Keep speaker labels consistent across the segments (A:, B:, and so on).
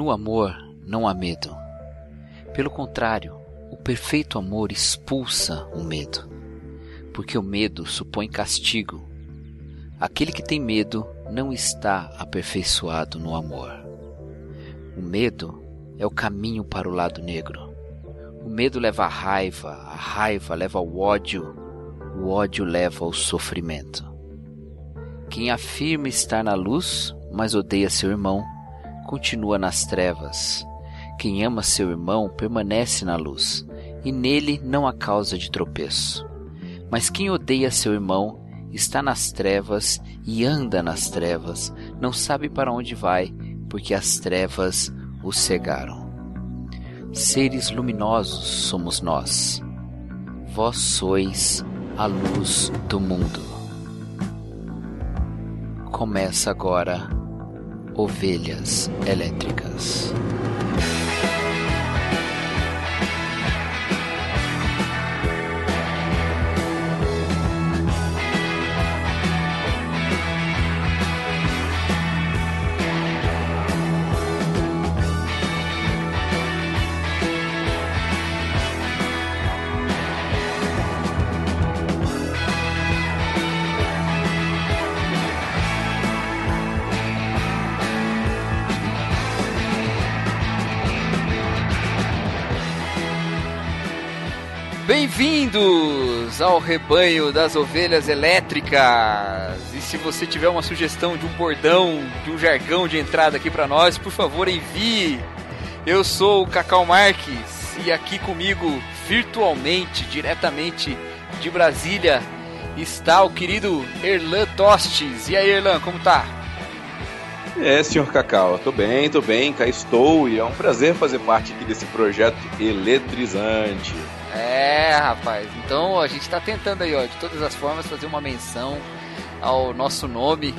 A: No amor não há medo. Pelo contrário, o perfeito amor expulsa o medo, porque o medo supõe castigo. Aquele que tem medo não está aperfeiçoado no amor. O medo é o caminho para o lado negro. O medo leva à raiva, a raiva leva ao ódio, o ódio leva ao sofrimento. Quem afirma estar na luz, mas odeia seu irmão, continua nas trevas. Quem ama seu irmão permanece na luz, e nele não há causa de tropeço. Mas quem odeia seu irmão está nas trevas e anda nas trevas, não sabe para onde vai, porque as trevas o cegaram. Seres luminosos somos nós. Vós sois a luz do mundo. Começa agora Ovelhas Elétricas. Ao rebanho das ovelhas elétricas. E se você tiver uma sugestão de um bordão, de um jargão de entrada aqui para nós, por favor envie. Eu sou o Cacau Marques e aqui comigo, virtualmente, diretamente de Brasília, está o querido Erlan Tostes. E aí, Erlan, como tá?
B: É, senhor Cacau, tô bem, tô bem, cá estou e é um prazer fazer parte aqui desse projeto eletrizante.
A: É, rapaz. Então a gente está tentando aí, ó, de todas as formas, fazer uma menção ao nosso nome,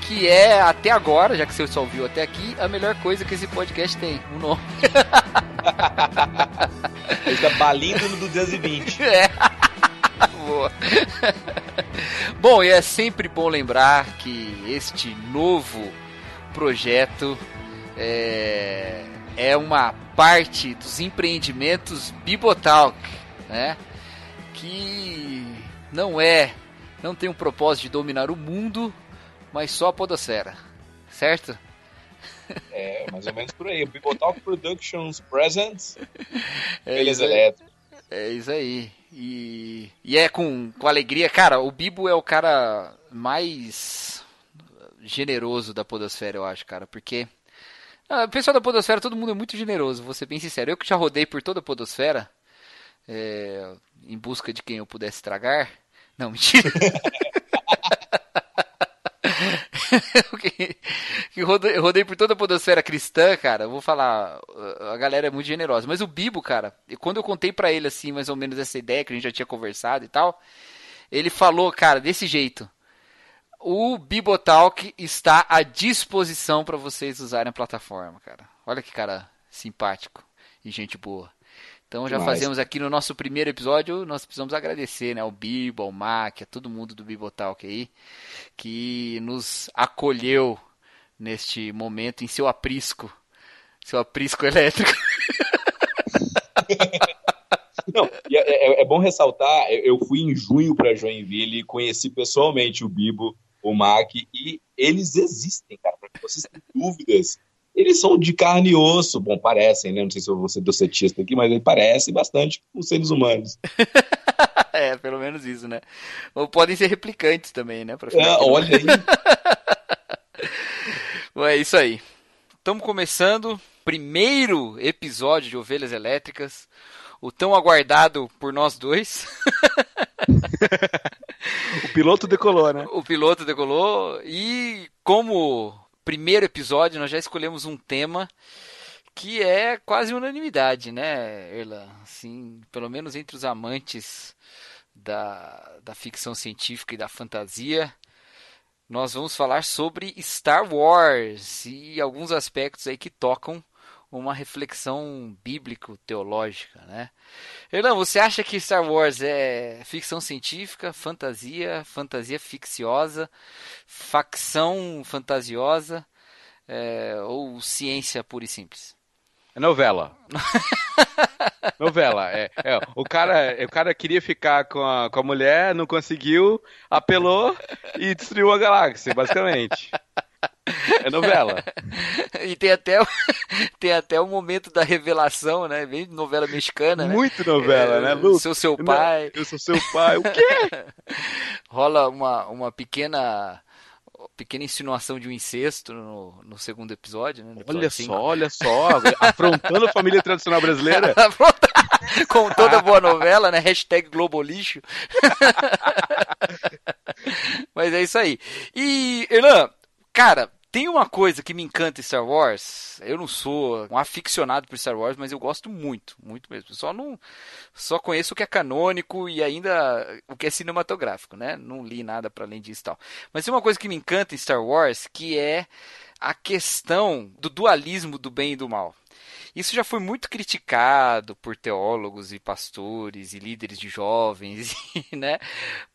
A: que é até agora, já que você só ouviu até aqui, a melhor coisa que esse podcast tem, o nome.
B: Ele tá balindo no 220.
A: É. Boa. bom, e é sempre bom lembrar que este novo projeto é, é uma parte dos empreendimentos Bibotalk, né? Que não é, não tem um propósito de dominar o mundo, mas só a podosfera, certo?
B: É, mais ou menos por aí. Bibotalk Productions Presents. É Beleza elétrica.
A: É isso aí. E, e é com, com alegria. Cara, o Bibo é o cara mais generoso da podosfera, eu acho, cara. Porque ah, o pessoal da Podosfera, todo mundo é muito generoso, vou ser bem sincero. Eu que já rodei por toda a Podosfera, é, em busca de quem eu pudesse tragar. Não, mentira. que, rodei, rodei, por toda a podosfera cristã, cara, vou falar, a galera é muito generosa. Mas o Bibo, cara, quando eu contei para ele assim, mais ou menos essa ideia que a gente já tinha conversado e tal, ele falou, cara, desse jeito o Bibotalk está à disposição para vocês usarem a plataforma, cara. Olha que cara simpático e gente boa. Então já Mas... fazemos aqui no nosso primeiro episódio, nós precisamos agradecer, né, ao Bibo, ao Mac, a todo mundo do Bibotalk aí, que nos acolheu neste momento em seu aprisco, seu aprisco elétrico.
B: Não, é, é, é, bom ressaltar, eu fui em junho para Joinville e conheci pessoalmente o Bibo o Mac, e eles existem, cara, para vocês tenham dúvidas. Eles são de carne e osso, bom, parecem, né? Não sei se eu vou ser docetista aqui, mas eles parecem bastante com os seres humanos.
A: é, pelo menos isso, né? Ou podem ser replicantes também, né?
B: É, olha aí.
A: é isso aí. Estamos começando primeiro episódio de Ovelhas Elétricas, o tão aguardado por nós dois.
C: o piloto decolou, né?
A: O piloto decolou e como primeiro episódio nós já escolhemos um tema que é quase unanimidade, né, Erla? Assim, pelo menos entre os amantes da, da ficção científica e da fantasia, nós vamos falar sobre Star Wars e alguns aspectos aí que tocam uma reflexão bíblico-teológica, né? Hernan, você acha que Star Wars é ficção científica, fantasia, fantasia ficciosa, facção fantasiosa é, ou ciência pura e simples?
C: É novela. novela. É, é, o, cara, o cara queria ficar com a, com a mulher, não conseguiu, apelou e destruiu a galáxia, basicamente. É novela.
A: e tem até, tem até o momento da revelação, né? Bem novela mexicana, né?
C: Muito novela, né, Lu?
A: Eu sou seu pai.
C: Eu sou seu pai. O quê?
A: Rola uma, uma pequena pequena insinuação de um incesto no, no segundo episódio, né?
C: Episódio olha só, olha só, afrontando a família tradicional brasileira.
A: Com toda boa novela, né? Hashtag Globolixo. Mas é isso aí. E, Erlan, cara, tem uma coisa que me encanta em Star Wars. Eu não sou um aficionado por Star Wars, mas eu gosto muito, muito mesmo. Só não só conheço o que é canônico e ainda o que é cinematográfico, né? Não li nada para além disso e tal. Mas tem uma coisa que me encanta em Star Wars, que é a questão do dualismo do bem e do mal. Isso já foi muito criticado por teólogos e pastores e líderes de jovens, né?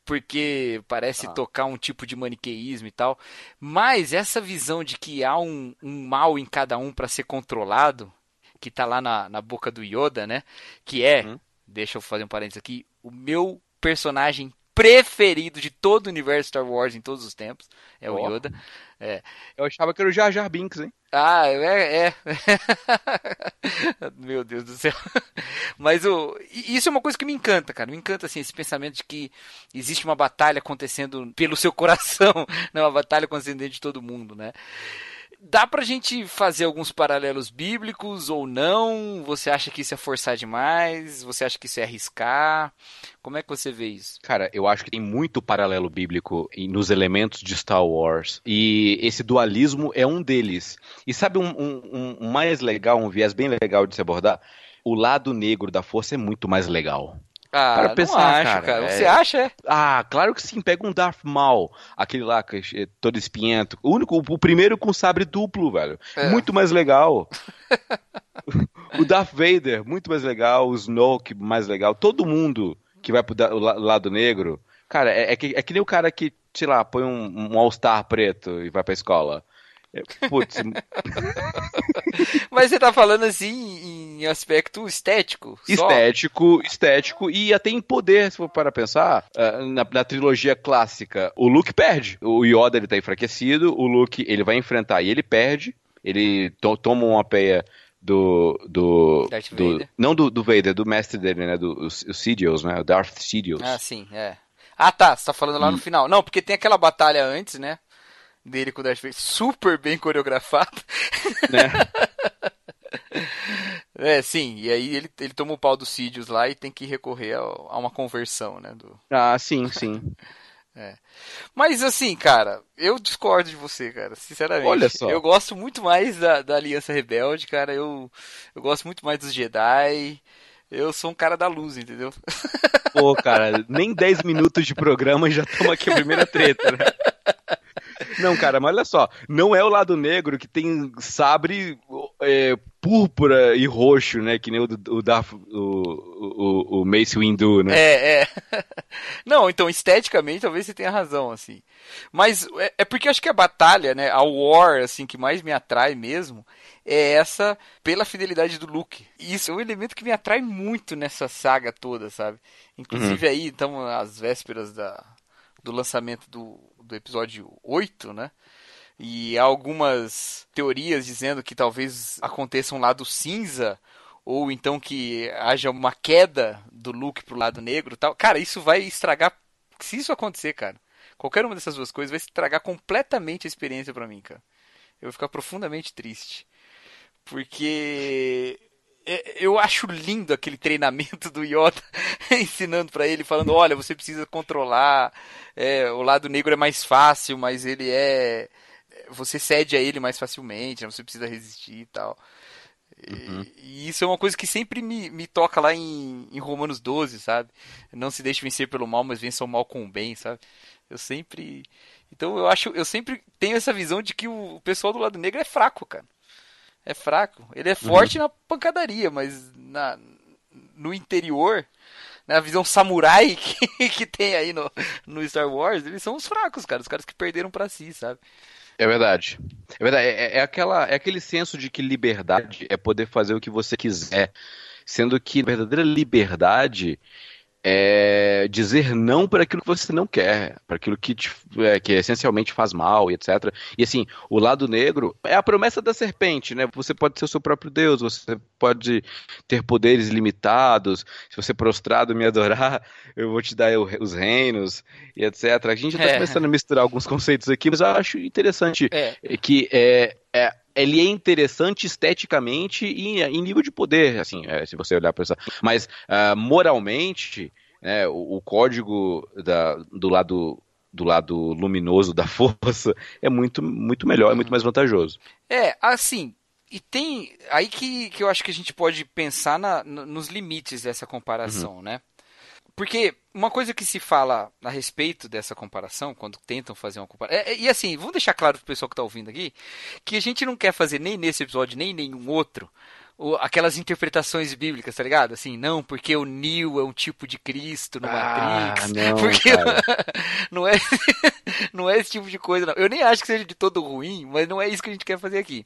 A: Porque parece ah. tocar um tipo de maniqueísmo e tal. Mas essa visão de que há um, um mal em cada um para ser controlado, que está lá na, na boca do Yoda, né? Que é, hum. deixa eu fazer um parênteses aqui, o meu personagem preferido de todo o universo Star Wars em todos os tempos. É oh. o Yoda. É.
C: Eu achava que era o Jar Jar Binks, hein?
A: Ah, é. é. Meu Deus do céu. Mas o, isso é uma coisa que me encanta, cara. Me encanta assim, esse pensamento de que existe uma batalha acontecendo pelo seu coração, não uma batalha dentro de todo mundo, né? Dá pra gente fazer alguns paralelos bíblicos ou não? Você acha que isso é forçar demais? Você acha que isso é arriscar? Como é que você vê isso?
C: Cara, eu acho que tem muito paralelo bíblico nos elementos de Star Wars. E esse dualismo é um deles. E sabe um, um, um mais legal, um viés bem legal de se abordar? O lado negro da força é muito mais legal.
A: Ah, para pensar, acho, cara. cara. É... Você acha? É?
C: Ah, claro que sim. Pega um Darth Maul, aquele lá que é todo espiento. O único, o primeiro com sabre duplo, velho. É. Muito mais legal. o Darth Vader, muito mais legal. O Snoke, mais legal. Todo mundo que vai pro lado negro. Cara, é, é, que, é que nem o cara que, sei lá, põe um, um All-Star preto e vai pra escola. Putz.
A: Mas você tá falando assim em aspecto estético?
C: Estético, só? estético e até em poder, se for para pensar, uh, na, na, trilogia clássica, o Luke perde. O Yoda ele tá enfraquecido, o Luke ele vai enfrentar e ele perde. Ele to toma uma peia do. do, do não do, do Vader, do mestre dele, né? Do o, o Sidious, né? O Darth Sidious.
A: Ah, sim, é. Ah, tá. Você tá falando lá hum. no final. Não, porque tem aquela batalha antes, né? Dele com o Darth Vader super bem coreografado. Né? é, sim, e aí ele, ele toma o pau do Sidious lá e tem que recorrer a, a uma conversão, né? Do...
C: Ah, sim, sim.
A: É. Mas assim, cara, eu discordo de você, cara, sinceramente.
C: Olha só.
A: Eu gosto muito mais da, da Aliança Rebelde, cara. Eu, eu gosto muito mais dos Jedi. Eu sou um cara da luz, entendeu?
C: Pô, cara, nem 10 minutos de programa e já toma aqui a primeira treta, né? Não, cara, mas olha só, não é o lado negro que tem sabre é, púrpura e roxo, né? Que nem o, o, Darth, o, o, o Mace Windu, né?
A: É, é. Não, então, esteticamente, talvez você tenha razão, assim. Mas é, é porque acho que a batalha, né? A War, assim, que mais me atrai mesmo, é essa pela fidelidade do Luke. Isso é um elemento que me atrai muito nessa saga toda, sabe? Inclusive uhum. aí, então, às vésperas da, do lançamento do, do episódio 8, né? E algumas teorias dizendo que talvez aconteça um lado cinza ou então que haja uma queda do Luke pro lado negro, tal. Cara, isso vai estragar se isso acontecer, cara. Qualquer uma dessas duas coisas vai estragar completamente a experiência para mim, cara. Eu vou ficar profundamente triste. Porque eu acho lindo aquele treinamento do Yoda ensinando para ele, falando: olha, você precisa controlar. É, o lado negro é mais fácil, mas ele é. Você cede a ele mais facilmente, né? você precisa resistir e tal. Uhum. E, e, isso é uma coisa que sempre me, me toca lá em, em Romanos 12, sabe? Não se deixe vencer pelo mal, mas vença o mal com o bem, sabe? Eu sempre. Então eu acho, eu sempre tenho essa visão de que o, o pessoal do lado negro é fraco, cara. É fraco. Ele é forte uhum. na pancadaria, mas na, no interior, na visão samurai que, que tem aí no, no Star Wars, eles são os fracos, cara. Os caras que perderam para si, sabe?
C: É verdade. É verdade. É, é, aquela, é aquele senso de que liberdade é poder fazer o que você quiser. Sendo que verdadeira liberdade é dizer não para aquilo que você não quer, para aquilo que, te, é, que essencialmente faz mal e etc. E assim, o lado negro é a promessa da serpente, né? Você pode ser o seu próprio Deus, você pode ter poderes limitados, se você prostrado me adorar, eu vou te dar os reinos e etc. A gente está é. começando a misturar alguns conceitos aqui, mas eu acho interessante é. que é, é ele é interessante esteticamente e em nível de poder, assim, é, se você olhar para isso. Mas uh, moralmente, né, o, o, código da, do lado do lado luminoso da força é muito muito melhor, é muito mais vantajoso.
A: É, assim, e tem aí que, que eu acho que a gente pode pensar na, nos limites dessa comparação, uhum. né? Porque uma coisa que se fala a respeito dessa comparação, quando tentam fazer uma comparação. É, é, e assim, vamos deixar claro pro pessoal que está ouvindo aqui, que a gente não quer fazer nem nesse episódio, nem em nenhum outro, aquelas interpretações bíblicas, tá ligado? Assim, não, porque o Neo é um tipo de Cristo no ah, Matrix. Não, porque não é não é esse tipo de coisa, não. Eu nem acho que seja de todo ruim, mas não é isso que a gente quer fazer aqui.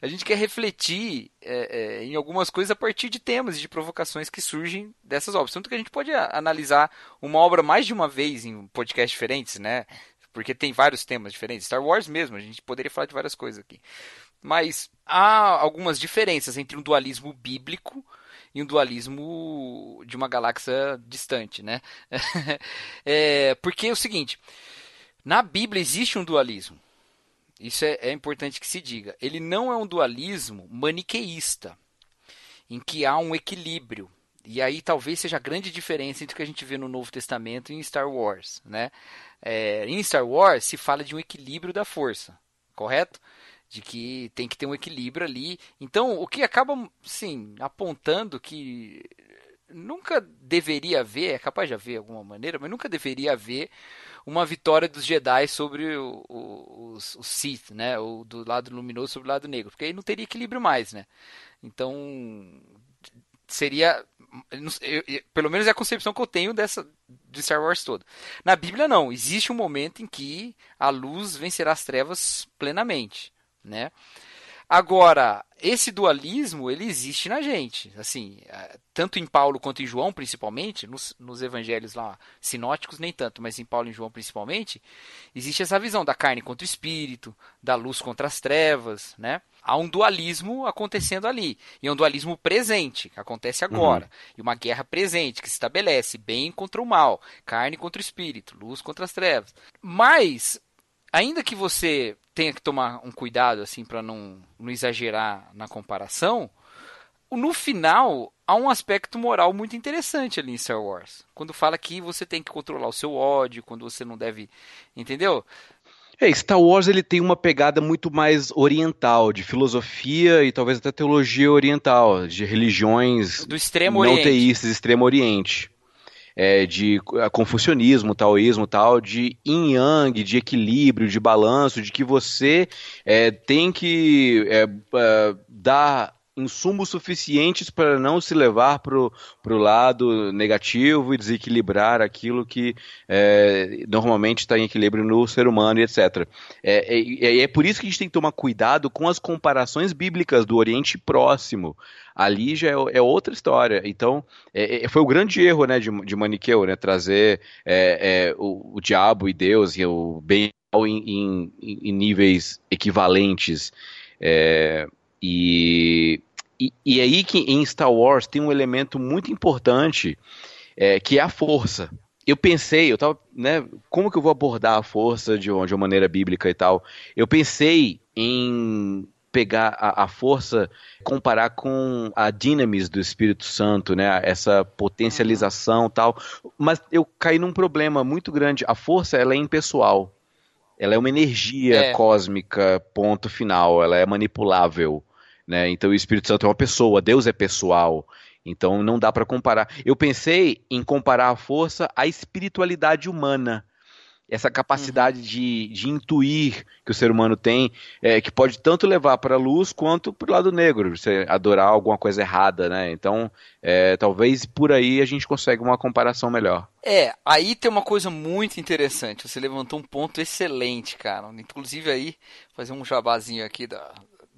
A: A gente quer refletir é, é, em algumas coisas a partir de temas e de provocações que surgem dessas obras. Tanto que a gente pode analisar uma obra mais de uma vez em podcasts diferentes, né? Porque tem vários temas diferentes. Star Wars mesmo, a gente poderia falar de várias coisas aqui. Mas há algumas diferenças entre um dualismo bíblico e um dualismo de uma galáxia distante, né? é, porque é o seguinte, na Bíblia existe um dualismo. Isso é, é importante que se diga. Ele não é um dualismo maniqueísta, em que há um equilíbrio. E aí talvez seja a grande diferença entre o que a gente vê no Novo Testamento e em Star Wars, né? É, em Star Wars se fala de um equilíbrio da força, correto? De que tem que ter um equilíbrio ali. Então, o que acaba, sim, apontando que nunca deveria haver, é capaz de haver de alguma maneira, mas nunca deveria haver uma vitória dos Jedi sobre o, o, os, os Sith, né? O do lado luminoso sobre o lado negro, porque aí não teria equilíbrio mais, né? Então seria, eu, eu, pelo menos é a concepção que eu tenho dessa de Star Wars todo. Na Bíblia não, existe um momento em que a luz vencerá as trevas plenamente né? Agora, esse dualismo, ele existe na gente, assim, é, tanto em Paulo quanto em João, principalmente, nos, nos evangelhos lá sinóticos nem tanto, mas em Paulo e João principalmente, existe essa visão da carne contra o espírito, da luz contra as trevas, né? Há um dualismo acontecendo ali, e é um dualismo presente, que acontece agora, uhum. e uma guerra presente, que se estabelece bem contra o mal, carne contra o espírito, luz contra as trevas. Mas, ainda que você tenha que tomar um cuidado assim para não, não exagerar na comparação, no final há um aspecto moral muito interessante ali em Star Wars. Quando fala que você tem que controlar o seu ódio, quando você não deve, entendeu?
C: É, Star Wars ele tem uma pegada muito mais oriental, de filosofia e talvez até teologia oriental, de religiões
A: do extremo
C: não
A: oriente.
C: teístas, extremo oriente é, de confucionismo, taoísmo, tal, de yin yang, de equilíbrio, de balanço, de que você é, tem que é, é dar insumos suficientes para não se levar para o lado negativo e desequilibrar aquilo que é, normalmente está em equilíbrio no ser humano e etc. É, é, é, por isso que a gente tem que tomar cuidado com as comparações bíblicas do Oriente Próximo. Ali já é, é outra história. Então, é, é, foi o grande erro né, de, de Maniqueu, né, trazer o, o diabo e Deus e o bem em, em, em níveis equivalentes. E, e, e aí que em Star Wars tem um elemento muito importante é, que é a força. Eu pensei, eu tava, né, como que eu vou abordar a força de uma, de uma maneira bíblica e tal? Eu pensei em pegar a, a, força, comparar com a dinamis do Espírito Santo, né? Essa potencialização tal. Mas eu caí num problema muito grande. A força, ela é impessoal. Ela é uma energia é. cósmica, ponto final. Ela é manipulável. Né? Então o Espírito Santo é uma pessoa, Deus é pessoal. Então não dá para comparar. Eu pensei em comparar a força à espiritualidade humana. essa capacidade uhum. de, de intuir que o ser humano tem, é, que pode tanto levar para a luz quanto para o lado negro, você adorar alguma coisa errada, né? Então, é, talvez por aí a gente consiga uma comparação melhor.
A: É, aí tem uma coisa muito interessante. Você levantou um ponto excelente, cara. Inclusive aí, fazer um jabazinho aqui da,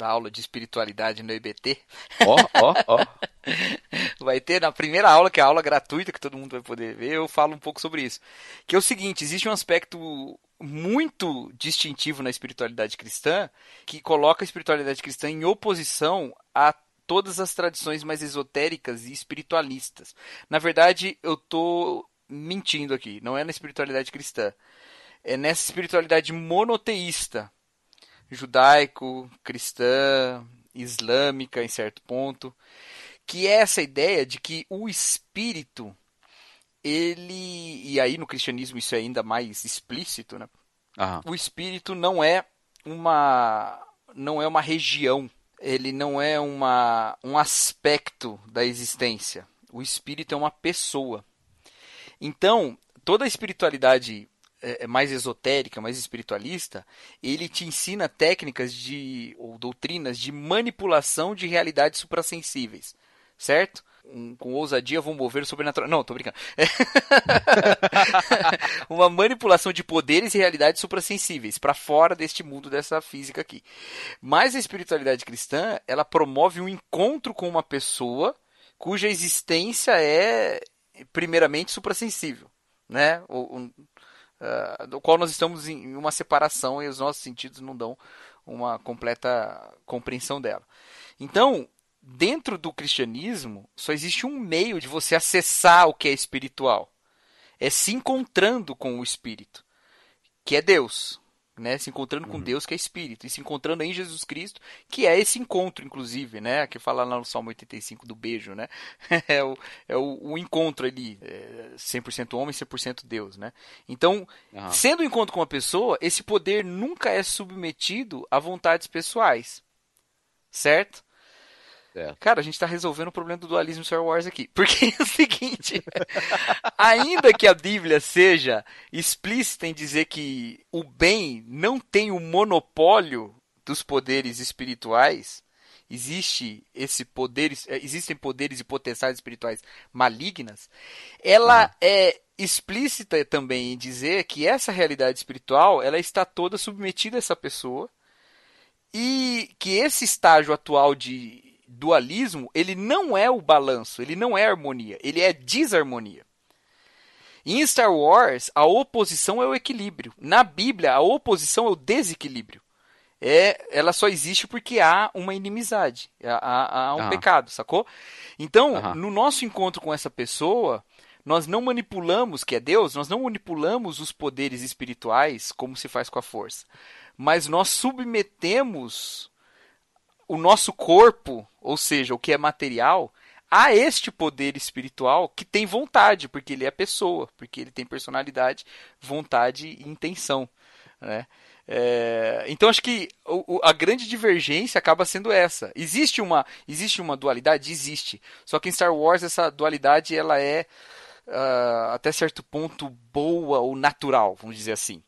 A: da aula de espiritualidade no IBT.
C: Ó, ó, ó.
A: Vai ter na primeira aula, que é a aula gratuita que todo mundo vai poder ver, eu falo um pouco sobre isso. Que é o seguinte, existe um aspecto muito distintivo na espiritualidade cristã que coloca a espiritualidade cristã em oposição a todas as tradições mais esotéricas e espiritualistas. Na verdade, eu tô mentindo aqui, não é na espiritualidade cristã. É nessa espiritualidade monoteísta, judaico, cristã, islâmica em certo ponto, que é essa ideia de que o espírito ele e aí no cristianismo isso é ainda mais explícito, né? O espírito não é uma não é uma região, ele não é uma um aspecto da existência. O espírito é uma pessoa. Então, toda a espiritualidade é, é, mais esotérica, mais espiritualista, ele te ensina técnicas de ou doutrinas de manipulação de realidades suprassensíveis, certo? Um, com ousadia vou mover o sobrenatural. Não, tô brincando. uma manipulação de poderes e realidades suprassensíveis para fora deste mundo dessa física aqui. Mas a espiritualidade cristã, ela promove um encontro com uma pessoa cuja existência é primeiramente suprassensível, né? Um, uh, do qual nós estamos em uma separação e os nossos sentidos não dão uma completa compreensão dela. Então, dentro do cristianismo, só existe um meio de você acessar o que é espiritual. É se encontrando com o Espírito, que é Deus né, se encontrando com uhum. Deus que é espírito e se encontrando em Jesus Cristo, que é esse encontro inclusive, né, que fala lá no Salmo 85 do beijo, né? é o, é o, o encontro ali, é 100% homem, 100% Deus, né? Então, uhum. sendo um encontro com uma pessoa, esse poder nunca é submetido a vontades pessoais. Certo? É. Cara, a gente está resolvendo o problema do dualismo Star Wars aqui. Porque é o seguinte: ainda que a Bíblia seja explícita em dizer que o bem não tem o monopólio dos poderes espirituais, existe esse poder, é, existem poderes e potenciais espirituais malignas, ela ah. é explícita também em dizer que essa realidade espiritual ela está toda submetida a essa pessoa e que esse estágio atual de dualismo, ele não é o balanço, ele não é harmonia, ele é desarmonia. Em Star Wars, a oposição é o equilíbrio. Na Bíblia, a oposição é o desequilíbrio. É, ela só existe porque há uma inimizade, há, há um pecado, sacou? Então, no nosso encontro com essa pessoa, nós não manipulamos, que é Deus, nós não manipulamos os poderes espirituais como se faz com a força. Mas nós submetemos o nosso corpo, ou seja, o que é material, a este poder espiritual que tem vontade, porque ele é pessoa, porque ele tem personalidade, vontade e intenção. Né? É, então acho que o, a grande divergência acaba sendo essa. Existe uma, existe uma dualidade? Existe. Só que em Star Wars essa dualidade ela é uh, até certo ponto boa ou natural, vamos dizer assim.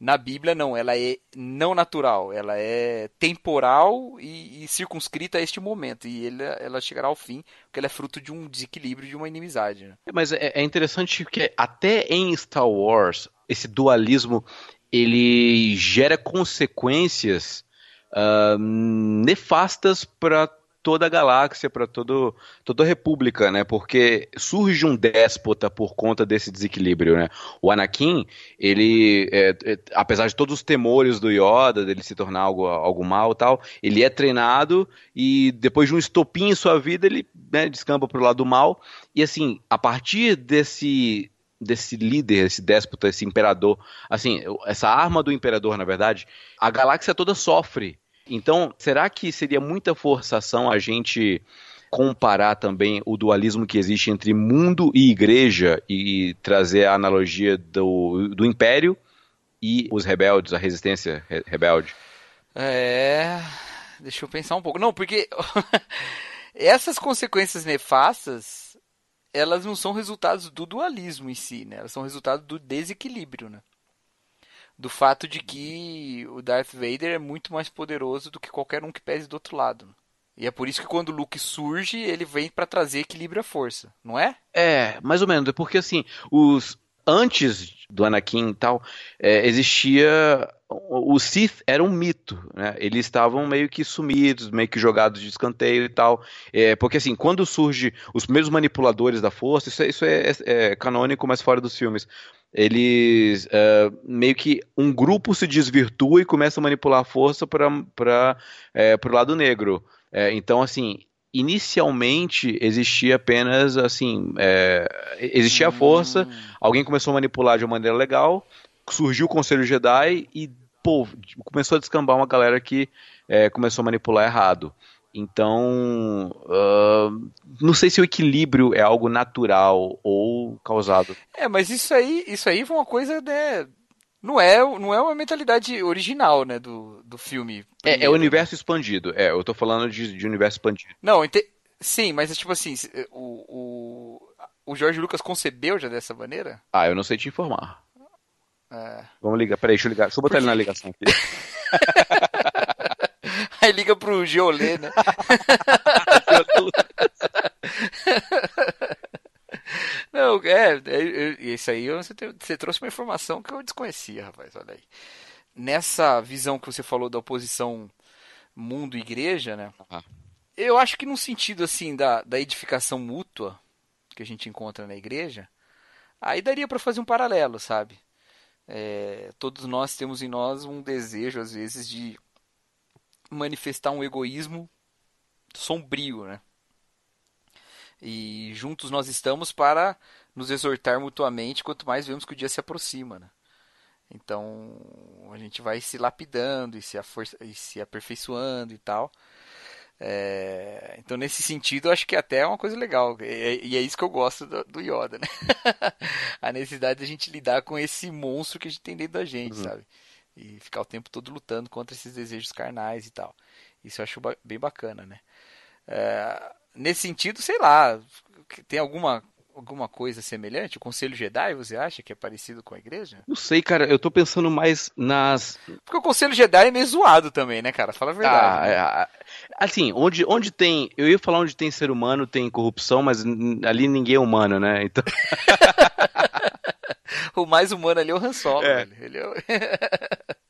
A: Na Bíblia, não, ela é não natural, ela é temporal e, e circunscrita a este momento. E ele, ela chegará ao fim, porque ela é fruto de um desequilíbrio, de uma inimizade. Né?
C: Mas é, é interessante que até em Star Wars, esse dualismo ele gera consequências uh, nefastas para toda a galáxia, para toda a república, né? Porque surge um déspota por conta desse desequilíbrio, né? O Anakin, ele, é, é, apesar de todos os temores do Yoda, dele se tornar algo, algo mal tal, ele é treinado e depois de um estopim em sua vida, ele né, descamba pro lado do mal. E assim, a partir desse desse líder, esse déspota, esse imperador, assim, essa arma do imperador, na verdade, a galáxia toda sofre então, será que seria muita forçação a gente comparar também o dualismo que existe entre mundo e igreja e trazer a analogia do, do império e os rebeldes, a resistência rebelde?
A: É. Deixa eu pensar um pouco. Não, porque essas consequências nefastas, elas não são resultados do dualismo em si, né? Elas são resultado do desequilíbrio, né? Do fato de que o Darth Vader é muito mais poderoso do que qualquer um que pese do outro lado. E é por isso que quando o Luke surge, ele vem para trazer equilíbrio à força, não é?
C: É, mais ou menos. É porque assim, os antes do Anakin e tal, é, existia o Sith era um mito, né? Eles estavam meio que sumidos, meio que jogados de escanteio e tal. É, porque assim, quando surge os primeiros manipuladores da força, isso, é, isso é, é, canônico, mas fora dos filmes. Eles uh, meio que um grupo se desvirtua e começa a manipular a força para é, o lado negro. É, então, assim, inicialmente existia apenas assim é, existia a força hum. alguém começou a manipular de uma maneira legal surgiu o Conselho Jedi e pô, começou a descambar uma galera que é, começou a manipular errado então uh, não sei se o equilíbrio é algo natural ou causado
A: é mas isso aí isso aí foi uma coisa né não é, não é uma mentalidade original, né, do, do filme.
C: É, é o universo expandido. É, eu tô falando de, de universo expandido.
A: Não, ente... sim, mas é tipo assim, o, o, o Jorge Lucas concebeu já dessa maneira?
C: Ah, eu não sei te informar. É... Vamos ligar, peraí, deixa eu ligar. Deixa eu botar Porque... ele na ligação aqui.
A: Aí liga pro Geolê, né? Não, é, é, é, isso aí você, você trouxe uma informação que eu desconhecia, rapaz, olha aí. Nessa visão que você falou da oposição mundo-igreja, né? Ah. Eu acho que no sentido, assim, da, da edificação mútua que a gente encontra na igreja, aí daria para fazer um paralelo, sabe? É, todos nós temos em nós um desejo, às vezes, de manifestar um egoísmo sombrio, né? E juntos nós estamos para nos exortar mutuamente quanto mais vemos que o dia se aproxima. Né? Então a gente vai se lapidando e se, e se aperfeiçoando e tal. É... então nesse sentido eu acho que até é uma coisa legal e, é isso que eu gosto do, do Yoda, né? a necessidade de a gente lidar com esse monstro que a gente tem dentro da gente, uhum. sabe? E ficar o tempo todo lutando contra esses desejos carnais e tal. Isso eu acho bem bacana, né? É, nesse sentido, sei lá, tem alguma alguma coisa semelhante? O Conselho Jedi, você acha que é parecido com a igreja?
C: Não sei, cara, eu tô pensando mais nas.
A: Porque o Conselho Jedi é meio zoado também, né, cara? Fala a verdade. Ah, né?
C: é, assim, onde, onde tem. Eu ia falar onde tem ser humano, tem corrupção, mas ali ninguém é humano, né? Então.
A: o mais humano ali é o Han Solo, é. Ele é...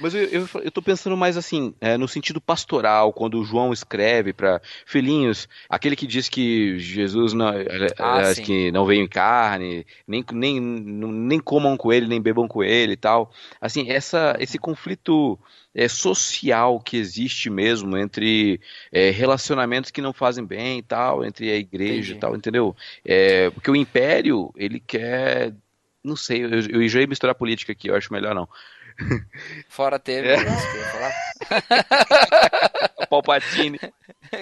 C: Mas eu, eu, eu tô pensando mais assim, é, no sentido pastoral, quando o João escreve para filhinhos, aquele que diz que Jesus não, é, ah, é, que não veio em carne, nem, nem, nem comam com ele, nem bebam com ele e tal. Assim, essa, esse conflito é, social que existe mesmo entre é, relacionamentos que não fazem bem e tal, entre a igreja Entendi. e tal, entendeu? É, porque o império, ele quer. Não sei, eu, eu ia misturar política aqui, eu acho melhor não.
A: Fora teve, é. falar.
C: Palpatine.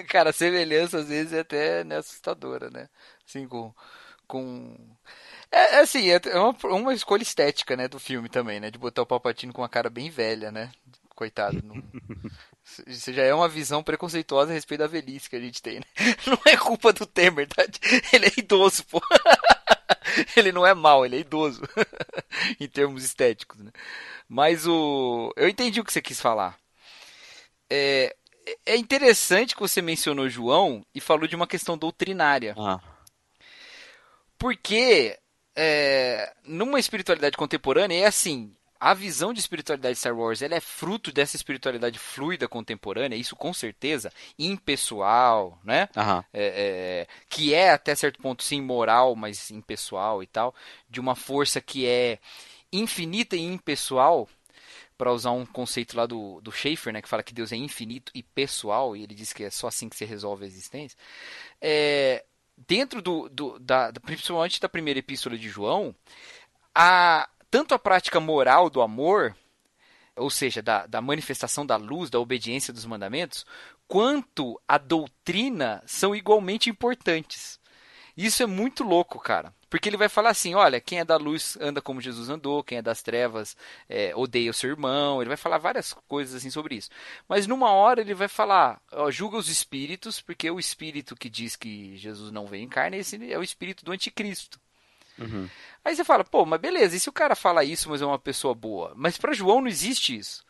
A: Cara, a semelhança às vezes é até né, assustadora, né? Assim, com. com... É, é assim, é uma, uma escolha estética, né, do filme também, né? De botar o Palpatine com uma cara bem velha, né? Coitado. Não... Isso já é uma visão preconceituosa a respeito da velhice que a gente tem, né? Não é culpa do Temer, tá? Ele é idoso, pô. Ele não é mal, ele é idoso. em termos estéticos, né? Mas o. Eu entendi o que você quis falar. É, é interessante que você mencionou João e falou de uma questão doutrinária. Ah. Porque é, numa espiritualidade contemporânea é assim. A visão de espiritualidade de Star Wars ela é fruto dessa espiritualidade fluida contemporânea, isso com certeza, impessoal, né? Uhum. É, é, que é até certo ponto sim moral, mas impessoal e tal, de uma força que é infinita e impessoal, para usar um conceito lá do, do Schaefer, né, que fala que Deus é infinito e pessoal, e ele diz que é só assim que se resolve a existência. É, dentro do, do da, principalmente da primeira epístola de João, a, tanto a prática moral do amor, ou seja, da, da manifestação da luz, da obediência dos mandamentos, quanto a doutrina são igualmente importantes. Isso é muito louco, cara. Porque ele vai falar assim: olha, quem é da luz anda como Jesus andou, quem é das trevas é, odeia o seu irmão. Ele vai falar várias coisas assim sobre isso. Mas numa hora ele vai falar: ó, julga os espíritos, porque o espírito que diz que Jesus não veio em carne esse é o espírito do anticristo. Uhum. Aí você fala, pô, mas beleza, e se o cara fala isso, mas é uma pessoa boa? Mas para João não existe isso.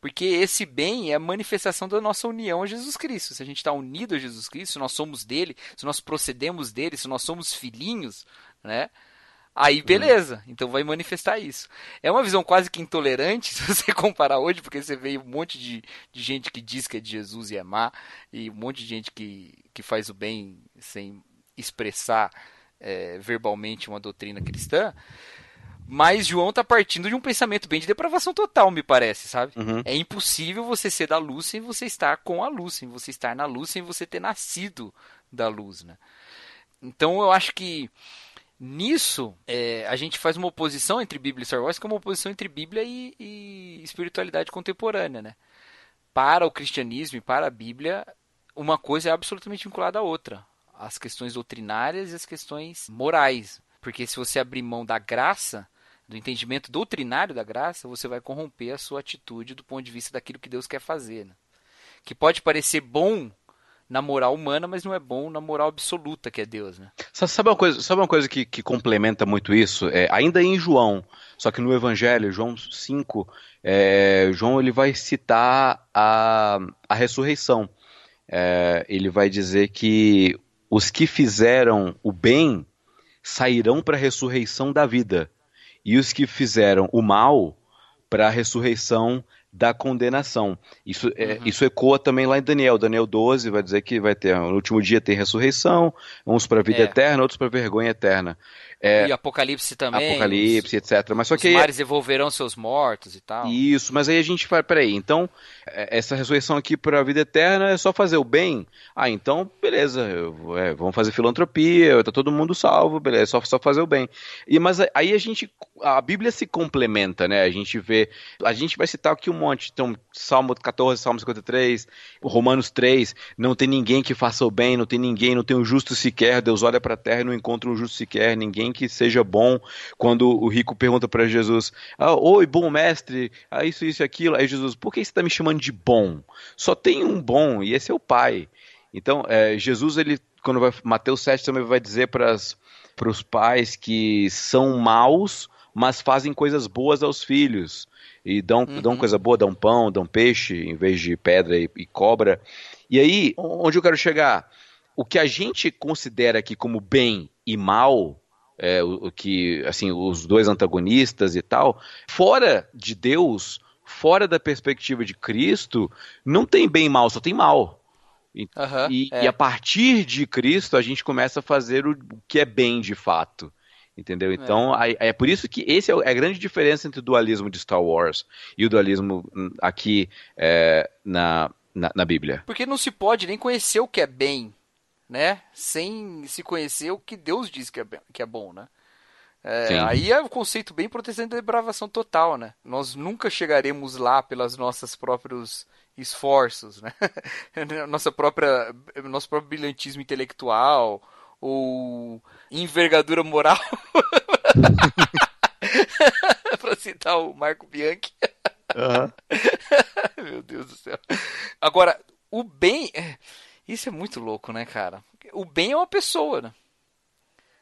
A: Porque esse bem é a manifestação da nossa união a Jesus Cristo. Se a gente está unido a Jesus Cristo, se nós somos dele, se nós procedemos dele, se nós somos filhinhos, né? Aí uhum. beleza, então vai manifestar isso. É uma visão quase que intolerante se você comparar hoje, porque você vê um monte de, de gente que diz que é de Jesus e é má, e um monte de gente que, que faz o bem sem expressar é, verbalmente uma doutrina cristã. Mas João está partindo de um pensamento bem de depravação total, me parece, sabe? Uhum. É impossível você ser da luz sem você estar com a luz, sem você estar na luz, sem você ter nascido da luz, né? Então eu acho que Nisso, é, a gente faz uma oposição entre Bíblia e Star Wars, que é uma oposição entre Bíblia e, e espiritualidade contemporânea, né? Para o cristianismo e para a Bíblia, uma coisa é absolutamente vinculada à outra. As questões doutrinárias e as questões morais. Porque se você abrir mão da graça, do entendimento doutrinário da graça, você vai corromper a sua atitude do ponto de vista daquilo que Deus quer fazer. Né? Que pode parecer bom na moral humana, mas não é bom na moral absoluta que é Deus, né?
C: Sabe uma coisa, sabe uma coisa que, que complementa muito isso? É, ainda em João, só que no Evangelho, João 5, é, João ele vai citar a, a ressurreição. É, ele vai dizer que os que fizeram o bem sairão para a ressurreição da vida, e os que fizeram o mal para a ressurreição da condenação. Isso, é, uhum. isso ecoa também lá em Daniel. Daniel 12 vai dizer que vai ter, no último dia tem ressurreição, uns para vida é. eterna, outros para vergonha eterna.
A: É, e Apocalipse também.
C: Apocalipse, os, etc. Mas só
A: os
C: que
A: mares devolverão seus mortos e tal.
C: Isso, mas aí a gente fala, peraí, então, é, essa ressurreição aqui para a vida eterna é só fazer o bem? Ah, então, beleza, eu, é, vamos fazer filantropia, tá todo mundo salvo, beleza, é só, só fazer o bem. E, mas aí a gente, a Bíblia se complementa, né? A gente vê, a gente vai citar aqui um monte, então, Salmo 14, Salmo 53, Romanos 3, não tem ninguém que faça o bem, não tem ninguém, não tem um justo sequer, Deus olha para a terra e não encontra um justo sequer, ninguém que seja bom. Quando o rico pergunta para Jesus: ah, Oi, bom mestre, ah, isso, isso aquilo. Aí Jesus, por que você está me chamando de bom? Só tem um bom, e esse é o Pai. Então, é, Jesus, ele, quando vai, Mateus 7 também vai dizer para os pais que são maus, mas fazem coisas boas aos filhos. E dão, uhum. dão coisa boa, dão pão, dão peixe, em vez de pedra e, e cobra. E aí, onde eu quero chegar? O que a gente considera aqui como bem e mal, é, o, o, que assim os dois antagonistas e tal, fora de Deus, fora da perspectiva de Cristo, não tem bem e mal, só tem mal. E, uhum, e, é. e, a partir de Cristo a gente começa a fazer o, o que é bem de fato. Entendeu? É. Então, é. é por isso que esse é, é a grande diferença entre o dualismo de Star Wars e o dualismo hum, aqui é, na, na, na Bíblia.
A: Porque não se pode nem conhecer o que é bem né? Sem se conhecer o que Deus diz que é, que é bom, né? É, aí é o um conceito bem protestante da depravação total, né? Nós nunca chegaremos lá pelos nossos próprios esforços, né? Nossa própria, nosso próprio brilhantismo intelectual ou envergadura moral. para citar o Marco Bianchi. Uhum. Meu Deus do céu. Agora, o bem. Isso é muito louco, né, cara? O bem é uma pessoa, né?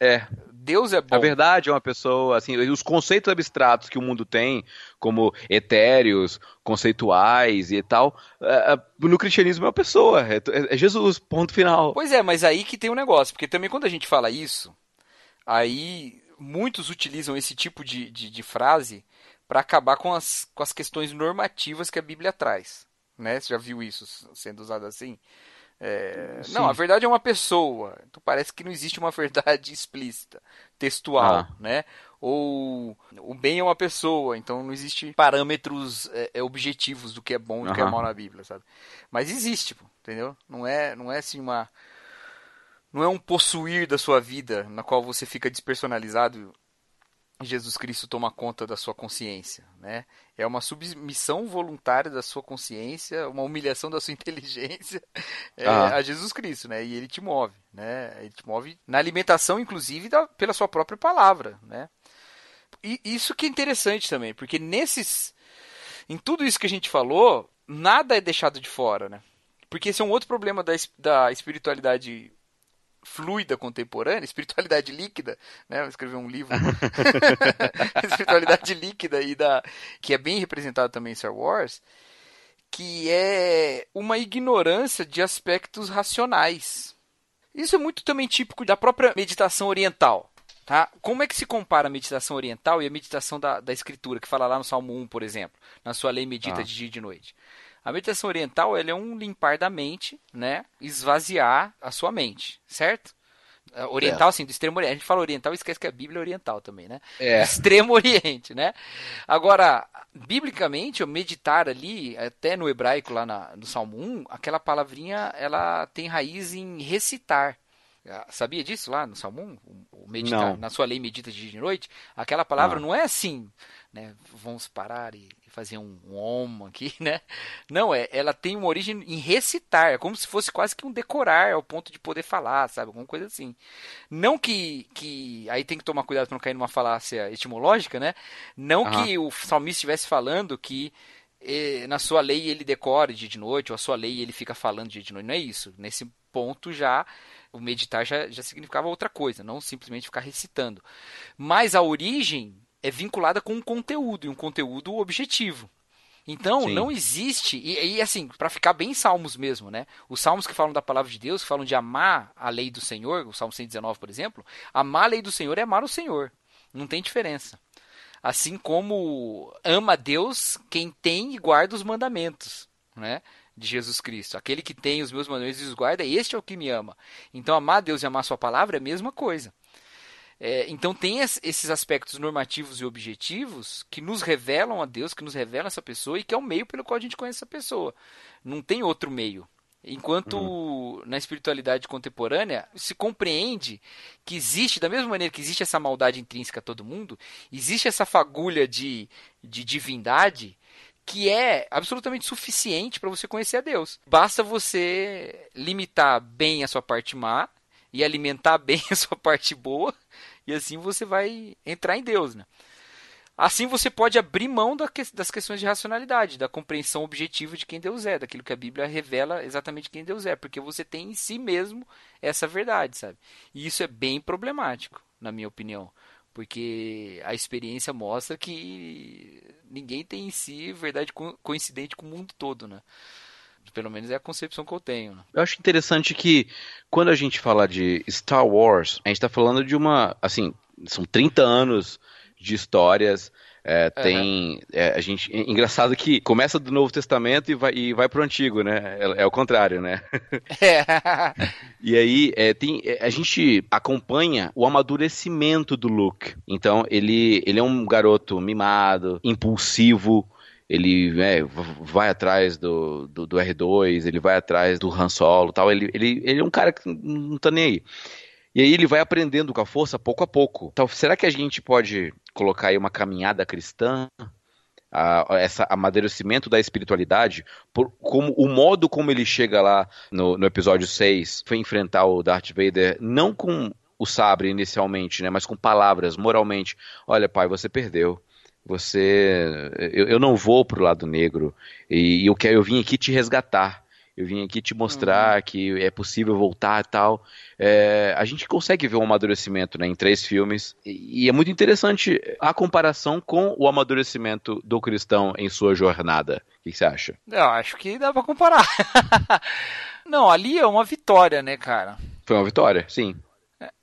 C: É.
A: Deus é bom.
C: A verdade é uma pessoa, assim, os conceitos abstratos que o mundo tem, como etéreos, conceituais e tal, é, é, no cristianismo é uma pessoa, é, é, Jesus, ponto final.
A: Pois é, mas aí que tem um negócio, porque também quando a gente fala isso, aí muitos utilizam esse tipo de, de, de frase para acabar com as, com as questões normativas que a Bíblia traz. Né? Você já viu isso sendo usado assim? É, não, a verdade é uma pessoa. Então parece que não existe uma verdade explícita, textual, ah. né? Ou o bem é uma pessoa, então não existe parâmetros é, é objetivos do que é bom e do que é mal na Bíblia, sabe? Mas existe, pô, entendeu? Não é, não é assim uma não é um possuir da sua vida na qual você fica despersonalizado Jesus Cristo toma conta da sua consciência, né? É uma submissão voluntária da sua consciência, uma humilhação da sua inteligência é, ah. a Jesus Cristo, né? E ele te move, né? Ele te move na alimentação, inclusive, da, pela sua própria palavra, né? E isso que é interessante também, porque nesses, em tudo isso que a gente falou, nada é deixado de fora, né? Porque esse é um outro problema da, da espiritualidade fluida contemporânea, espiritualidade líquida, né? Eu escrevi um livro, espiritualidade líquida e da que é bem representado também em Star Wars, que é uma ignorância de aspectos racionais. Isso é muito também típico da própria meditação oriental. Tá? Como é que se compara a meditação oriental e a meditação da, da escritura, que fala lá no Salmo 1, por exemplo, na sua lei medita ah. de dia e de noite? A meditação oriental é um limpar da mente, né? Esvaziar a sua mente, certo? É, oriental, é. assim, do extremo oriente. A gente fala oriental e esquece que a Bíblia é oriental também, né? É. Extremo oriente, né? Agora, biblicamente, meditar ali, até no hebraico, lá na, no Salmo 1, aquela palavrinha, ela tem raiz em recitar. Ah, sabia disso lá no Salmo 1? O meditar, não. na sua lei medita de dia e de noite? Aquela palavra não, não é assim, né? Vamos parar e fazer um, um om aqui, né? Não, é, ela tem uma origem em recitar, é como se fosse quase que um decorar ao ponto de poder falar, sabe? Alguma coisa assim. Não que, que aí tem que tomar cuidado para não cair numa falácia etimológica, né? Não uhum. que o salmista estivesse falando que eh, na sua lei ele decora dia de noite, ou a sua lei ele fica falando dia de noite. Não é isso. Nesse ponto já o meditar já, já significava outra coisa, não simplesmente ficar recitando. Mas a origem é vinculada com um conteúdo, e um conteúdo objetivo. Então, Sim. não existe, e, e assim, para ficar bem salmos mesmo, né? Os salmos que falam da palavra de Deus, que falam de amar a lei do Senhor, o Salmo 119, por exemplo, amar a lei do Senhor é amar o Senhor. Não tem diferença. Assim como ama Deus quem tem e guarda os mandamentos, né? De Jesus Cristo. Aquele que tem os meus mandamentos e os guarda, este é o que me ama. Então, amar Deus e amar Sua palavra é a mesma coisa. É, então tem esses aspectos normativos e objetivos que nos revelam a Deus, que nos revelam essa pessoa e que é o meio pelo qual a gente conhece essa pessoa. Não tem outro meio. Enquanto uhum. na espiritualidade contemporânea se compreende que existe, da mesma maneira que existe essa maldade intrínseca a todo mundo, existe essa fagulha de, de divindade que é absolutamente suficiente para você conhecer a Deus. Basta você limitar bem a sua parte má e alimentar bem a sua parte boa e assim você vai entrar em Deus, né? Assim você pode abrir mão das questões de racionalidade, da compreensão objetiva de quem Deus é, daquilo que a Bíblia revela exatamente quem Deus é, porque você tem em si mesmo essa verdade, sabe? E isso é bem problemático, na minha opinião, porque a experiência mostra que ninguém tem em si verdade coincidente com o mundo todo, né? Pelo menos é a concepção que eu tenho. Né?
C: Eu acho interessante que quando a gente fala de Star Wars, a gente está falando de uma. Assim, são 30 anos de histórias. É, tem. Uhum. É, a gente, é engraçado que começa do Novo Testamento e vai, e vai pro Antigo, né? É, é o contrário, né? É. e aí é, tem, é, a gente acompanha o amadurecimento do Luke. Então ele, ele é um garoto mimado, impulsivo, ele é, vai atrás do, do, do, R2, ele vai atrás do Han Solo tal. Ele, ele, ele é um cara que não tá nem aí. E aí ele vai aprendendo com a força pouco a pouco. Então, será que a gente pode colocar aí uma caminhada cristã? A, essa amadurecimento da espiritualidade, por, como o modo como ele chega lá no, no episódio 6, foi enfrentar o Darth Vader, não com o sabre inicialmente, né, mas com palavras, moralmente. Olha, pai, você perdeu você, eu, eu não vou pro lado negro e, e eu quero, eu vim aqui te resgatar. Eu vim aqui te mostrar uhum. que é possível voltar e tal. É, a gente consegue ver um amadurecimento né, em três filmes. E, e, é muito interessante a comparação com o amadurecimento do cristão em sua jornada. O que, que você acha?
A: Eu acho que dá pra comparar. Não, ali é uma vitória, né, cara?
C: Foi uma vitória, sim.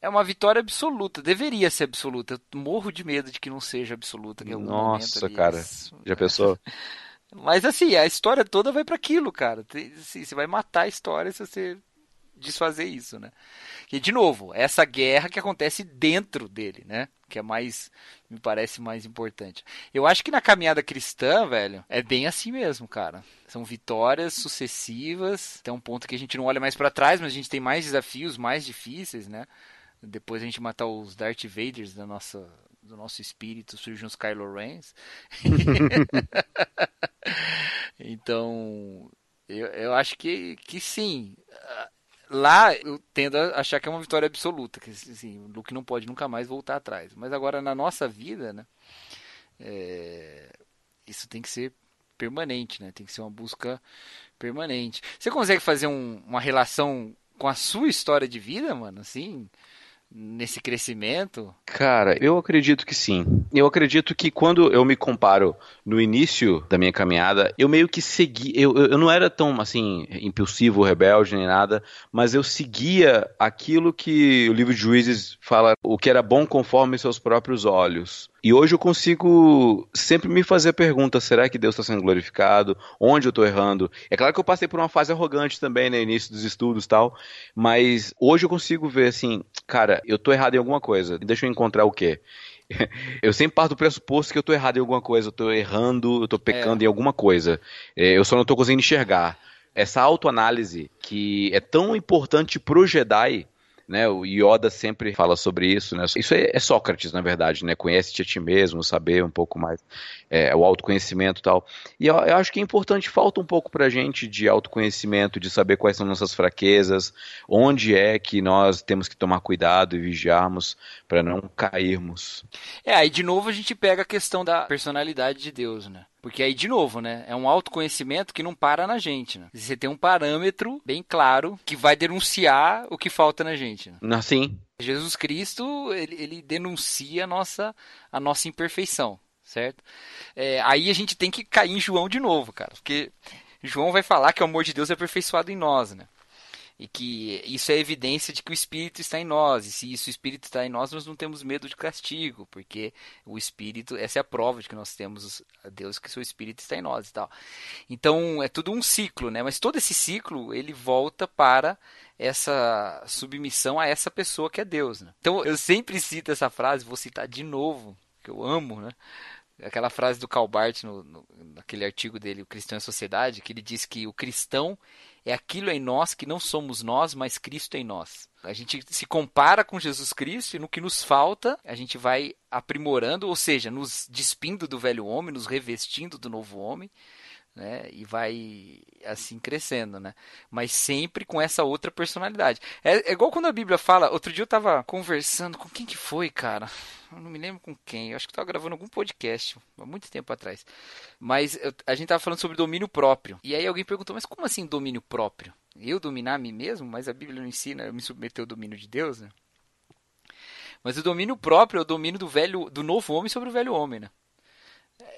A: É uma vitória absoluta. Deveria ser absoluta. Eu morro de medo de que não seja absoluta. Em
C: Nossa, cara. Já pensou?
A: Mas assim, a história toda vai para aquilo, cara. Assim, você vai matar a história se você desfazer isso, né? E de novo, essa guerra que acontece dentro dele, né? Que é mais, me parece mais importante. Eu acho que na caminhada cristã, velho, é bem assim mesmo, cara. São vitórias sucessivas. Tem um ponto que a gente não olha mais para trás, mas a gente tem mais desafios, mais difíceis, né? Depois a gente matar os Darth Vaders da nossa do nosso espírito surgem os Kylo Rens. então, eu, eu acho que, que sim lá eu tendo a achar que é uma vitória absoluta, que assim, o Luke não pode nunca mais voltar atrás. Mas agora na nossa vida, né, é, isso tem que ser permanente, né? Tem que ser uma busca permanente. Você consegue fazer um, uma relação com a sua história de vida, mano, assim, nesse crescimento?
C: Cara, eu acredito que sim. Eu acredito que quando eu me comparo no início da minha caminhada, eu meio que segui. Eu, eu não era tão assim, impulsivo, rebelde nem nada, mas eu seguia aquilo que o livro de Juízes fala, o que era bom conforme seus próprios olhos. E hoje eu consigo sempre me fazer a pergunta: será que Deus está sendo glorificado? Onde eu estou errando? É claro que eu passei por uma fase arrogante também, no né, início dos estudos tal, mas hoje eu consigo ver assim, cara, eu estou errado em alguma coisa, deixa eu encontrar o quê? eu sempre parto do pressuposto que eu estou errado em alguma coisa, eu estou errando, eu estou pecando é. em alguma coisa. É, eu só não estou conseguindo enxergar. Essa autoanálise que é tão importante pro Jedi, né? O Yoda sempre fala sobre isso, né? Isso é, é Sócrates, na verdade, né? Conhece-te a ti mesmo, saber um pouco mais é, o autoconhecimento e tal. E eu, eu, acho que é importante, falta um pouco pra gente de autoconhecimento, de saber quais são nossas fraquezas, onde é que nós temos que tomar cuidado e vigiarmos para não cairmos.
A: É, aí de novo a gente pega a questão da personalidade de Deus, né? Porque aí, de novo, né? É um autoconhecimento que não para na gente. Né? Você tem um parâmetro bem claro que vai denunciar o que falta na gente.
C: Né? Sim.
A: Jesus Cristo, ele, ele denuncia a nossa, a nossa imperfeição, certo? É, aí a gente tem que cair em João de novo, cara. Porque João vai falar que o amor de Deus é aperfeiçoado em nós, né? e que isso é evidência de que o Espírito está em nós. E se isso, o Espírito está em nós, nós não temos medo de castigo, porque o Espírito, essa é a prova de que nós temos a Deus, que o seu Espírito está em nós e tal. Então é tudo um ciclo, né? Mas todo esse ciclo ele volta para essa submissão a essa pessoa que é Deus. Né? Então eu sempre cito essa frase, vou citar de novo, que eu amo, né? Aquela frase do Calbart no, no, naquele artigo dele, O Cristão a Sociedade, que ele diz que o cristão é aquilo em nós que não somos nós, mas Cristo em nós. A gente se compara com Jesus Cristo e no que nos falta, a gente vai aprimorando, ou seja, nos despindo do velho homem, nos revestindo do novo homem, né? E vai assim crescendo, né? Mas sempre com essa outra personalidade. É, é igual quando a Bíblia fala. Outro dia eu tava conversando com quem que foi, cara? Eu não me lembro com quem. Eu acho que eu tava gravando algum podcast há muito tempo atrás. Mas eu, a gente tava falando sobre domínio próprio. E aí alguém perguntou: mas como assim domínio próprio? Eu dominar a mim mesmo? Mas a Bíblia não ensina eu me submeter ao domínio de Deus, né? Mas o domínio próprio é o domínio do velho, do novo homem sobre o velho homem, né?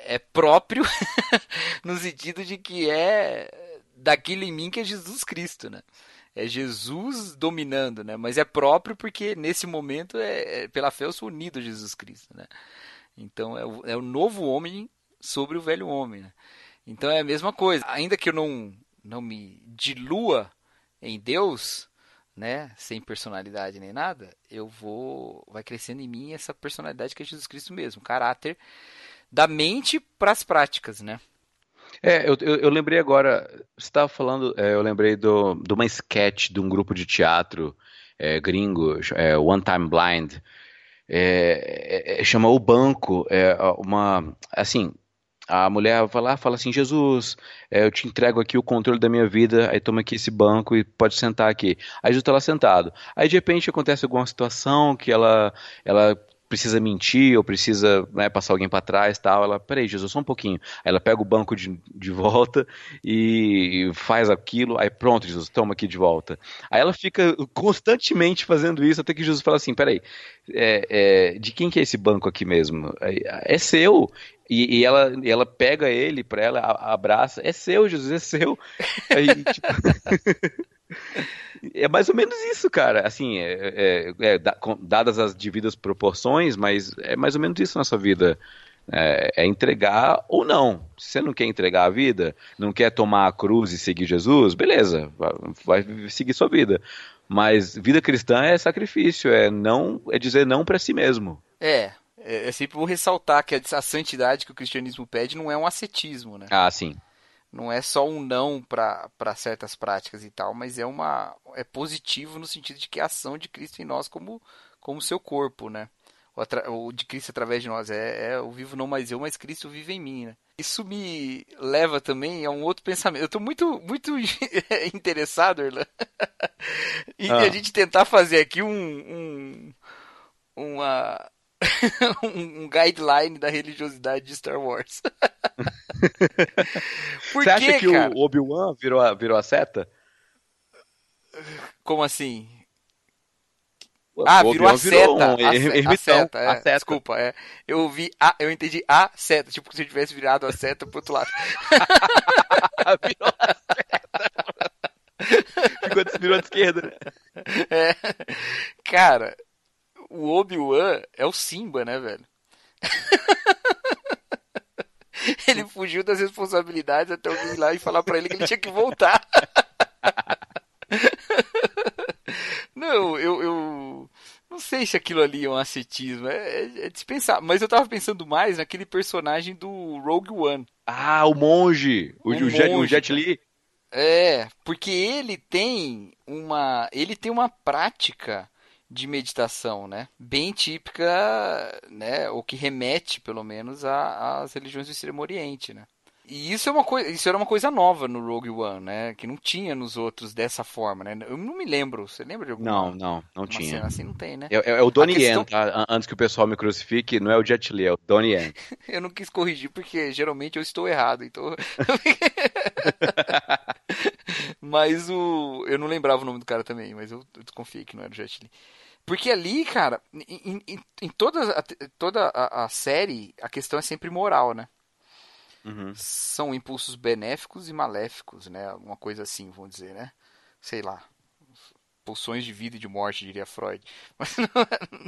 A: É próprio no sentido de que é daquilo em mim que é Jesus Cristo, né? É Jesus dominando, né? Mas é próprio porque nesse momento é, é pela fé eu sou unido a Jesus Cristo, né? Então é o, é o novo homem sobre o velho homem, né? Então é a mesma coisa. Ainda que eu não não me dilua em Deus, né, sem personalidade nem nada, eu vou vai crescendo em mim essa personalidade que é Jesus Cristo mesmo, caráter da mente para as práticas, né?
C: É, eu, eu, eu lembrei agora, você estava falando, é, eu lembrei do, de uma sketch de um grupo de teatro é, gringo, é, One Time Blind, é, é, é chama O Banco, é uma, assim, a mulher vai lá fala assim, Jesus, eu te entrego aqui o controle da minha vida, aí toma aqui esse banco e pode sentar aqui. Aí Jesus está lá sentado. Aí de repente acontece alguma situação que ela, ela precisa mentir ou precisa né, passar alguém para trás tal. Ela, peraí, Jesus, só um pouquinho. Aí ela pega o banco de, de volta e faz aquilo. Aí pronto, Jesus, toma aqui de volta. Aí ela fica constantemente fazendo isso até que Jesus fala assim: peraí, é, é, de quem que é esse banco aqui mesmo? É, é seu. E, e, ela, e ela pega ele para ela, abraça. É seu, Jesus, é seu. Aí, tipo... É mais ou menos isso, cara. Assim, é, é, é, dadas as devidas proporções, mas é mais ou menos isso na sua vida. É, é, entregar ou não. Se você não quer entregar a vida, não quer tomar a cruz e seguir Jesus, beleza, vai, vai seguir sua vida. Mas vida cristã é sacrifício, é não, é dizer não para si mesmo.
A: É, é, é sempre vou ressaltar que a, a santidade que o cristianismo pede não é um ascetismo, né?
C: Ah, sim
A: não é só um não para certas práticas e tal, mas é uma é positivo no sentido de que é a ação de Cristo em nós como como seu corpo, né? O, de Cristo através de nós é, é o vivo não mais eu, mas Cristo vive em mim, né? Isso me leva também a um outro pensamento. Eu estou muito muito interessado, Erlan, em ah. a gente tentar fazer aqui um, um uma um guideline da religiosidade de Star Wars.
C: Por Você acha que cara? o Obi-Wan virou a, virou a seta?
A: Como assim? Ah, virou a seta. Um a, ermitão, a, seta, é, a seta. Desculpa, é. Eu vi a, eu entendi a seta, tipo se eu tivesse virado a seta pro outro lado. virou a
C: seta. Ficou, virou à esquerda?
A: É. Cara, o Obi-Wan é o Simba, né, velho? ele fugiu das responsabilidades até alguém ir lá e falar para ele que ele tinha que voltar. Não, eu, eu não sei se aquilo ali é um ascetismo, é, é, é dispensar. Mas eu tava pensando mais naquele personagem do Rogue One.
C: Ah, o monge, o, o, monge, Jet, o Jet Li.
A: É, porque ele tem uma, ele tem uma prática de meditação, né? Bem típica, né? O que remete, pelo menos, às religiões do Extremo Oriente, né? E isso é uma coisa, isso era uma coisa nova no Rogue One, né? Que não tinha nos outros dessa forma, né? Eu não me lembro. Você lembra de alguma?
C: Não, não, não tinha.
A: Cena assim não tem, né?
C: É, é, é o Donnie questão... Yen, tá? Antes que o pessoal me crucifique, não é o Jet Li, é o Donnie Yen.
A: eu não quis corrigir porque geralmente eu estou errado, então. mas o, eu não lembrava o nome do cara também, mas eu, eu desconfiei que não era o Jet Li. Porque ali, cara, em, em, em toda, a, toda a, a, série, a questão é sempre moral, né? Uhum. São impulsos benéficos e maléficos, né? Alguma coisa assim, vamos dizer, né? Sei lá. Pulsões de vida e de morte, diria Freud. Mas não,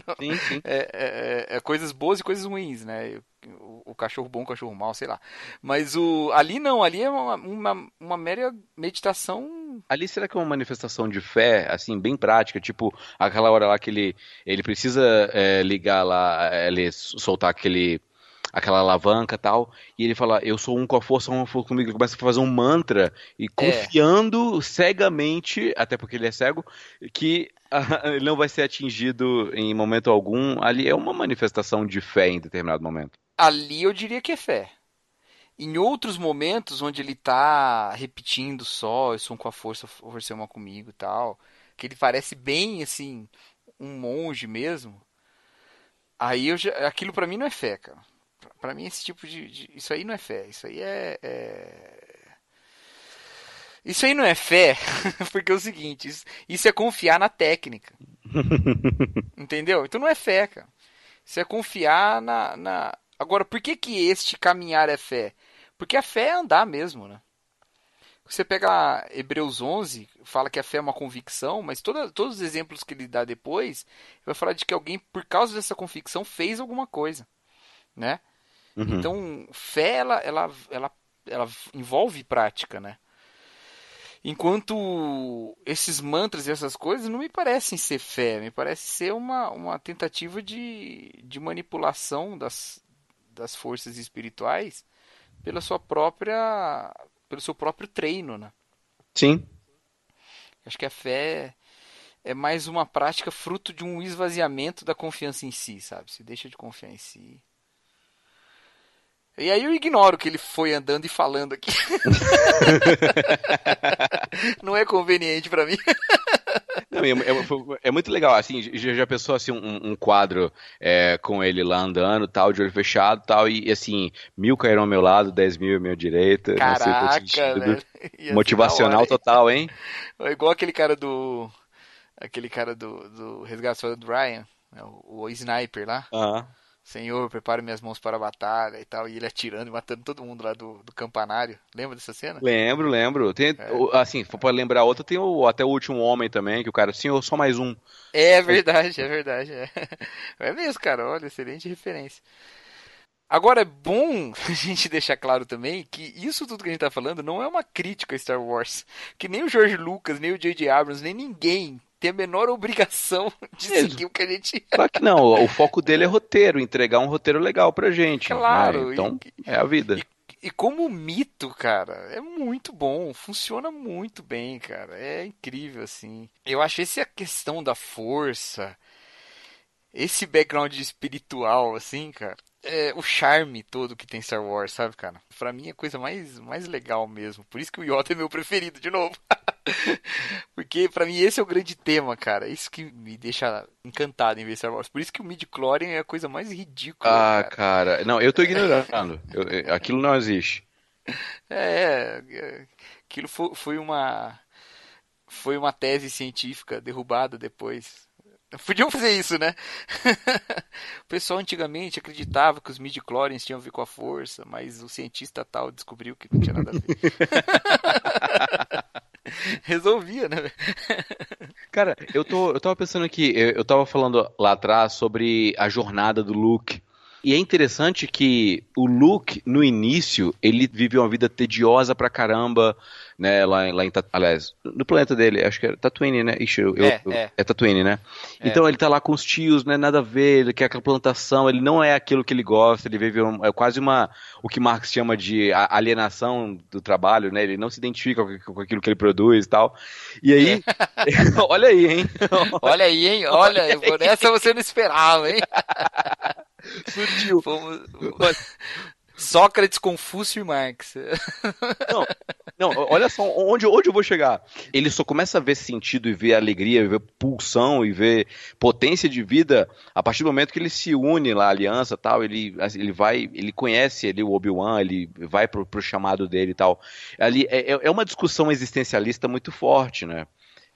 A: não, sim, sim. É, é, é, coisas boas e coisas ruins, né? O, o, cachorro bom, o cachorro mau, sei lá. Mas o ali não, ali é uma, uma, uma mera meditação.
C: Ali será que é uma manifestação de fé, assim, bem prática? Tipo, aquela hora lá que ele, ele precisa é, ligar lá, é, ele soltar aquele aquela alavanca tal, e ele fala, eu sou um com a força, um for comigo, ele começa a fazer um mantra, e é. confiando é. cegamente, até porque ele é cego, que ele não vai ser atingido em momento algum, ali é uma manifestação de fé em determinado momento.
A: Ali eu diria que é fé. Em outros momentos onde ele tá repetindo só, eu sou um com a força, força é uma comigo e tal, que ele parece bem assim, um monge mesmo, aí eu já, aquilo para mim não é fé, cara para mim esse tipo de, de, isso aí não é fé isso aí é, é... isso aí não é fé porque é o seguinte isso, isso é confiar na técnica. Entendeu? Então não é fé cara. Isso é confiar na, na agora por que que este caminhar é fé? Porque a fé é andar mesmo né? Você pega Hebreus 11, fala que a fé é uma convicção, mas toda, todos os exemplos que ele dá depois, vai falar de que alguém, por causa dessa convicção, fez alguma coisa, né? Uhum. Então, fé, ela, ela, ela, ela envolve prática, né? Enquanto esses mantras e essas coisas não me parecem ser fé, me parece ser uma, uma tentativa de, de manipulação das, das forças espirituais pela sua própria pelo seu próprio treino, né?
C: Sim.
A: Acho que a fé é mais uma prática fruto de um esvaziamento da confiança em si, sabe? Se deixa de confiar em si. E aí eu ignoro que ele foi andando e falando aqui. Não é conveniente para mim.
C: Não, é, é, é, muito legal, assim, já, já pensou assim, um, um quadro é, com ele lá andando, tal, de olho fechado tal, e assim, mil caíram ao meu lado, dez mil à minha direita.
A: Caraca,
C: sei, Motivacional total, hein?
A: É igual aquele cara do. Aquele cara do, do Resgate do Ryan, né, o, o Sniper lá.
C: Aham. Uh -huh.
A: Senhor, prepare minhas mãos para a batalha e tal. E ele atirando e matando todo mundo lá do, do campanário. Lembra dessa cena?
C: Lembro, lembro. Tem, é. Assim, para lembrar outra, tem o, até o último homem também, que o cara, senhor, só mais um.
A: É verdade, é verdade. É, é mesmo, cara. Olha, excelente referência. Agora é bom a gente deixar claro também que isso tudo que a gente tá falando não é uma crítica a Star Wars. Que nem o George Lucas, nem o J.J. Abrams, nem ninguém tem a menor obrigação de seguir o que a gente.
C: Claro que não, o foco dele é roteiro, entregar um roteiro legal pra gente.
A: Claro.
C: Né? Então, e, é a vida.
A: E, e, como mito, cara, é muito bom, funciona muito bem, cara. É incrível, assim. Eu acho essa a questão da força, esse background espiritual, assim, cara é, o charme todo que tem Star Wars, sabe, cara? Pra mim é a coisa mais, mais legal mesmo. Por isso que o Yoda é meu preferido, de novo. Porque pra mim esse é o grande tema, cara. Isso que me deixa encantado em ver Star Wars. Por isso que o midi-chlorian é a coisa mais ridícula.
C: Ah, cara. cara. Não, eu tô ignorando. eu, aquilo não existe.
A: É, é aquilo foi, foi uma foi uma tese científica derrubada depois. Podiam fazer isso, né? o pessoal antigamente acreditava que os midi-chlorians tinham a ver com a força, mas o cientista tal descobriu que não tinha nada a ver. Resolvia, né?
C: Cara, eu, tô, eu tava pensando aqui, eu, eu tava falando lá atrás sobre a jornada do Luke. E é interessante que o Luke, no início, ele vive uma vida tediosa pra caramba, né, lá, lá em, aliás, no planeta dele, acho que é Tatooine, né? Ixi, eu, é, eu, é. é Tatooine, né? É. Então ele tá lá com os tios, né, nada a ver, ele quer aquela plantação, ele não é aquilo que ele gosta, ele vive um, é quase uma, o que Marx chama de alienação do trabalho, né? Ele não se identifica com, aquilo que ele produz e tal. E aí, olha aí, hein?
A: olha aí, hein? Olha, olha essa você não esperava, hein?
C: Surgiu. Fomos...
A: Sócrates, Confúcio e Marx.
C: Não, não, olha só onde, onde eu vou chegar. Ele só começa a ver sentido e ver alegria, ver pulsão e ver potência de vida a partir do momento que ele se une lá à aliança tal. Ele, ele vai, ele conhece ali o Obi-Wan, ele vai pro, pro chamado dele e tal. Ali é, é uma discussão existencialista muito forte, né?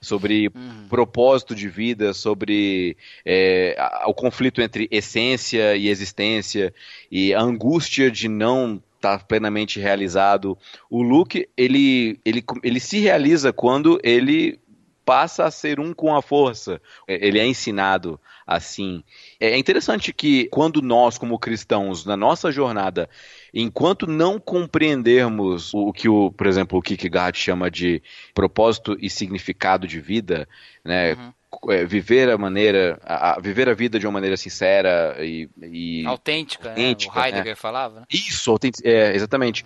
C: Sobre uhum. propósito de vida, sobre é, o conflito entre essência e existência e a angústia de não estar tá plenamente realizado. O Luke ele, ele, ele se realiza quando ele passa a ser um com a força. É, ele é ensinado assim. É interessante que quando nós, como cristãos, na nossa jornada, enquanto não compreendermos o que o, por exemplo, o Kierkegaard chama de propósito e significado de vida, né? Uhum. É, viver a maneira, a, a, viver a vida de uma maneira sincera e, e
A: autêntica, autêntica né? o Heidegger né? falava. Né?
C: Isso, é, exatamente.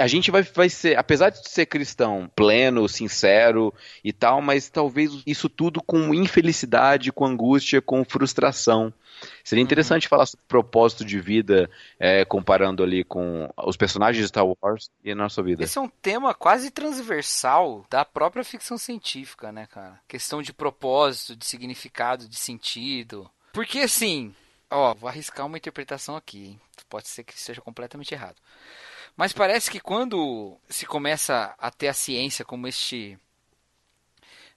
C: A gente vai, vai ser, apesar de ser cristão pleno, sincero e tal, mas talvez isso tudo com infelicidade, com angústia, com frustração. Seria uhum. interessante uhum. falar sobre propósito de vida, é, comparando ali com os personagens de Star Wars e a nossa vida.
A: Esse é um tema quase transversal da própria ficção científica, né, cara? Questão de propósito, de significado, de sentido. Porque assim, ó, vou arriscar uma interpretação aqui, hein? Pode ser que esteja completamente errado. Mas parece que quando se começa a ter a ciência como este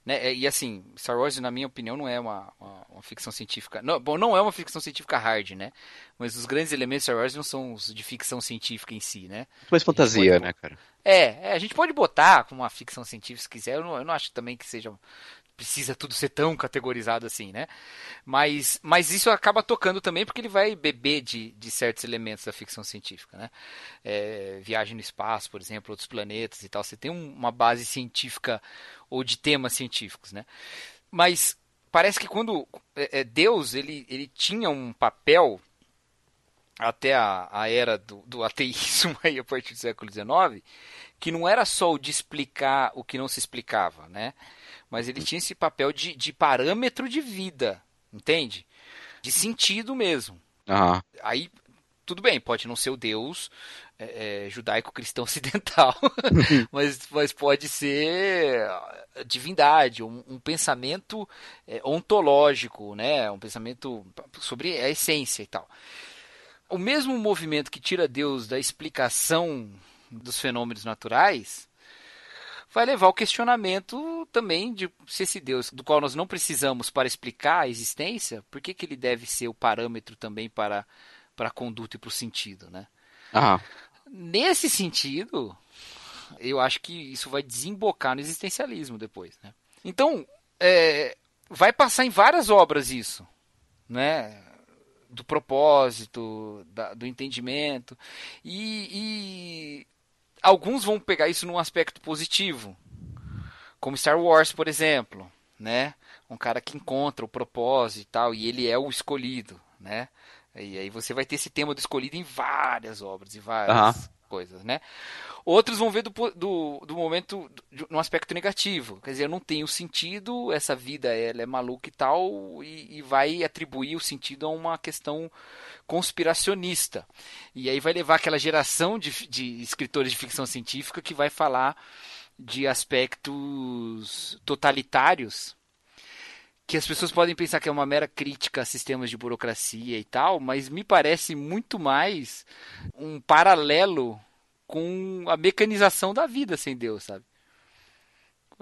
A: né? E assim, Star Wars, na minha opinião, não é uma, uma, uma, ficção científica. Não, bom, não é uma ficção científica hard, né? Mas os grandes elementos de Star Wars não são os de ficção científica em si, né?
C: Mais fantasia, pode, né, cara?
A: É, é, a gente pode botar como uma ficção científica se quiser. Eu não, eu não acho também que seja precisa tudo ser tão categorizado assim, né? Mas, mas isso acaba tocando também porque ele vai beber de, de certos elementos da ficção científica, né? É, viagem no espaço, por exemplo, outros planetas e tal. Você tem um, uma base científica ou de temas científicos, né? Mas parece que quando é, é, Deus ele, ele tinha um papel até a, a era do, do ateísmo aí a partir do século XIX, que não era só o de explicar o que não se explicava, né? Mas ele tinha esse papel de, de parâmetro de vida, entende? De sentido mesmo.
C: Uhum.
A: Aí, tudo bem, pode não ser o Deus é, é, judaico-cristão ocidental, mas, mas pode ser divindade, um, um pensamento é, ontológico, né? um pensamento sobre a essência e tal. O mesmo movimento que tira Deus da explicação dos fenômenos naturais vai levar ao questionamento também de se esse Deus, do qual nós não precisamos para explicar a existência, por que, que ele deve ser o parâmetro também para, para a conduta e para o sentido, né?
C: Aham.
A: Nesse sentido, eu acho que isso vai desembocar no existencialismo depois, né? Então, é, vai passar em várias obras isso, né? Do propósito, da, do entendimento. E, e alguns vão pegar isso num aspecto positivo, como Star Wars, por exemplo, né? Um cara que encontra o propósito e tal, e ele é o escolhido, né? E aí você vai ter esse tema do escolhido em várias obras e várias uhum. Coisas, né? Outros vão ver do, do, do momento no aspecto negativo. Quer dizer, eu não tenho sentido, essa vida ela é maluca e tal, e, e vai atribuir o sentido a uma questão conspiracionista. E aí vai levar aquela geração de, de escritores de ficção científica que vai falar de aspectos totalitários que as pessoas podem pensar que é uma mera crítica a sistemas de burocracia e tal, mas me parece muito mais um paralelo com a mecanização da vida sem Deus, sabe?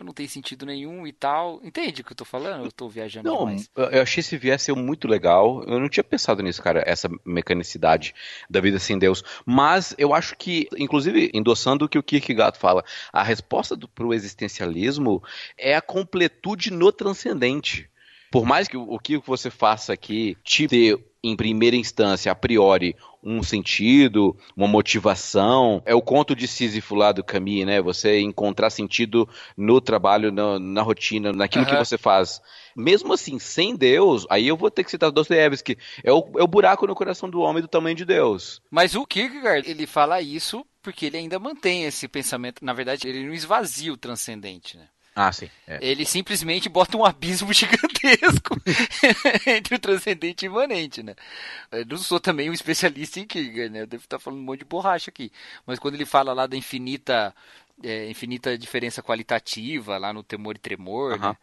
A: não tem sentido nenhum e tal. Entende o que eu tô falando? Eu tô viajando
C: não,
A: demais.
C: Eu achei esse viés ser muito legal. Eu não tinha pensado nisso, cara, essa mecanicidade da vida sem Deus. Mas eu acho que, inclusive, endossando o que o Kierkegaard fala, a resposta do, pro existencialismo é a completude no transcendente. Por mais que o que você faça aqui te dê em primeira instância, a priori, um sentido, uma motivação. É o conto de Sísifo lá do Camus, né? Você encontrar sentido no trabalho, na, na rotina, naquilo uhum. que você faz. Mesmo assim, sem Deus, aí eu vou ter que citar Dostoiévski, é o, é o buraco no coração do homem do tamanho de Deus.
A: Mas o Kierkegaard, ele fala isso porque ele ainda mantém esse pensamento. Na verdade, ele não esvazia o transcendente, né?
C: Ah, sim.
A: É. Ele simplesmente bota um abismo gigantesco entre o transcendente e o imanente, né? Eu não sou também um especialista em Kierkegaard, né? Eu devo estar falando um monte de borracha aqui. Mas quando ele fala lá da infinita, é, infinita diferença qualitativa, lá no temor e tremor, uh -huh. né?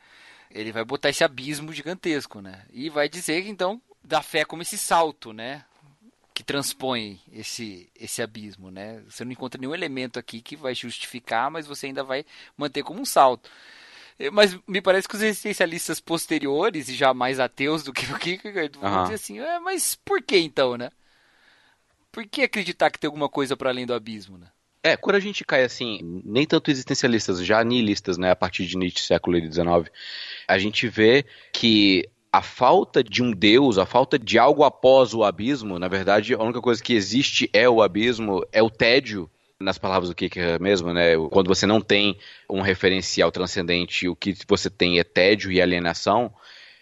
A: Ele vai botar esse abismo gigantesco, né? E vai dizer, então, da fé como esse salto, né? Que transpõe esse, esse abismo, né? Você não encontra nenhum elemento aqui que vai justificar, mas você ainda vai manter como um salto. Eh, mas me parece que os existencialistas posteriores, e já mais ateus do que o Kierkegaard, vão uhum. dizer assim, é, mas por que então, né? Por que acreditar que tem alguma coisa para além do abismo, né?
C: É, quando a gente cai assim, nem tanto existencialistas, já nihilistas, né, a partir de Nietzsche, século XIX, a gente vê que a falta de um Deus, a falta de algo após o abismo, na verdade, a única coisa que existe é o abismo, é o tédio, nas palavras do Kicker mesmo, né? Quando você não tem um referencial transcendente, o que você tem é tédio e alienação.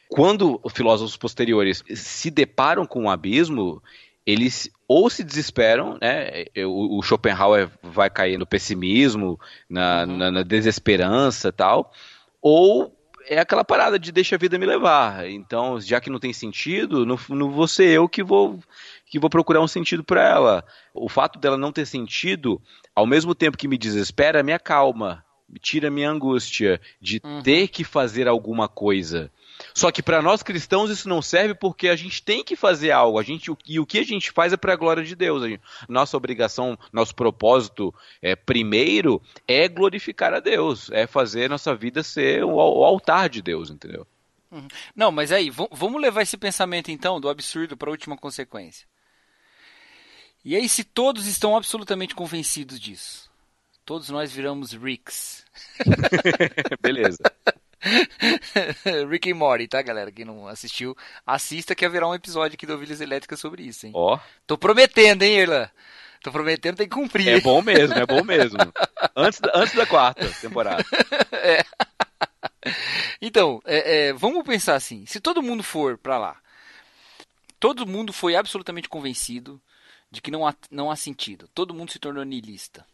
C: Quando os filósofos posteriores se deparam com o abismo, eles ou se desesperam, né? O, Schopenhauer vai cair no pessimismo, na, uhum. na, na desesperança tal, ou é aquela parada de deixa a vida me levar. Então, já que não tem sentido, não, não vou ser eu que vou que vou procurar um sentido para ela. O fato dela não ter sentido, ao mesmo tempo que me desespera, me acalma, me tira a minha angústia de uhum. ter que fazer alguma coisa. Só que para nós cristãos isso não serve porque a gente tem que fazer algo. A gente, e o que a gente faz é para a glória de Deus. Gente, nossa obrigação, nosso propósito é, primeiro é glorificar a Deus, é fazer nossa vida ser o, o altar de Deus, entendeu?
A: Uhum. Não, mas aí, vamos levar esse pensamento então do absurdo para a última consequência. E aí, se todos estão absolutamente convencidos disso, todos nós viramos Ricks.
C: Beleza.
A: Rick e Morty, tá, galera? Quem não assistiu, assista que haverá um episódio aqui do Ovelhas Elétricas sobre isso, hein?
C: Ó. Oh.
A: Tô prometendo, hein, Irla? Tô prometendo, tem que cumprir.
C: É bom mesmo, é bom mesmo. antes, da, antes da quarta temporada.
A: é. Então, é, é, vamos pensar assim: se todo mundo for para lá, todo mundo foi absolutamente convencido de que não há, não há sentido, todo mundo se tornou niilista.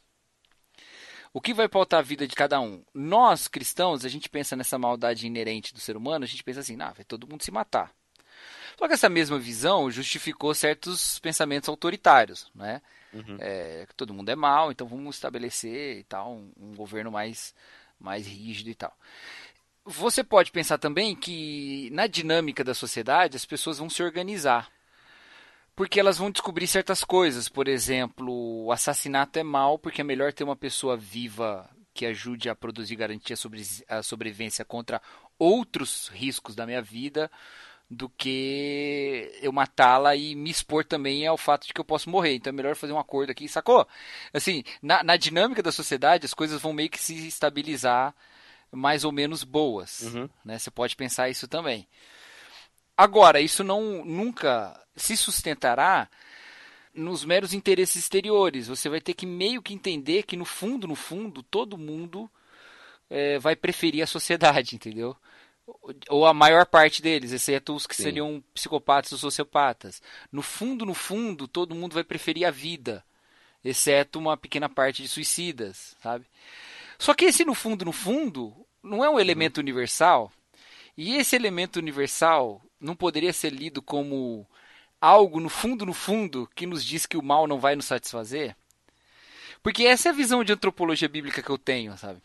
A: O que vai pautar a vida de cada um? Nós, cristãos, a gente pensa nessa maldade inerente do ser humano, a gente pensa assim, ah, vai todo mundo se matar. Só que essa mesma visão justificou certos pensamentos autoritários, né? Uhum. É, que todo mundo é mal, então vamos estabelecer e tal um, um governo mais, mais rígido e tal. Você pode pensar também que na dinâmica da sociedade as pessoas vão se organizar porque elas vão descobrir certas coisas. Por exemplo, o assassinato é mal porque é melhor ter uma pessoa viva que ajude a produzir garantia sobre a sobrevivência contra outros riscos da minha vida do que eu matá-la e me expor também ao fato de que eu posso morrer. Então é melhor fazer um acordo aqui, sacou? Assim, na, na dinâmica da sociedade, as coisas vão meio que se estabilizar mais ou menos boas. Uhum. Né? Você pode pensar isso também. Agora, isso não nunca se sustentará nos meros interesses exteriores. Você vai ter que meio que entender que no fundo, no fundo, todo mundo é, vai preferir a sociedade, entendeu? Ou a maior parte deles, exceto os que Sim. seriam psicopatas ou sociopatas. No fundo, no fundo, todo mundo vai preferir a vida, exceto uma pequena parte de suicidas, sabe? Só que esse no fundo, no fundo, não é um elemento uhum. universal. E esse elemento universal não poderia ser lido como algo no fundo, no fundo, que nos diz que o mal não vai nos satisfazer? Porque essa é a visão de antropologia bíblica que eu tenho, sabe?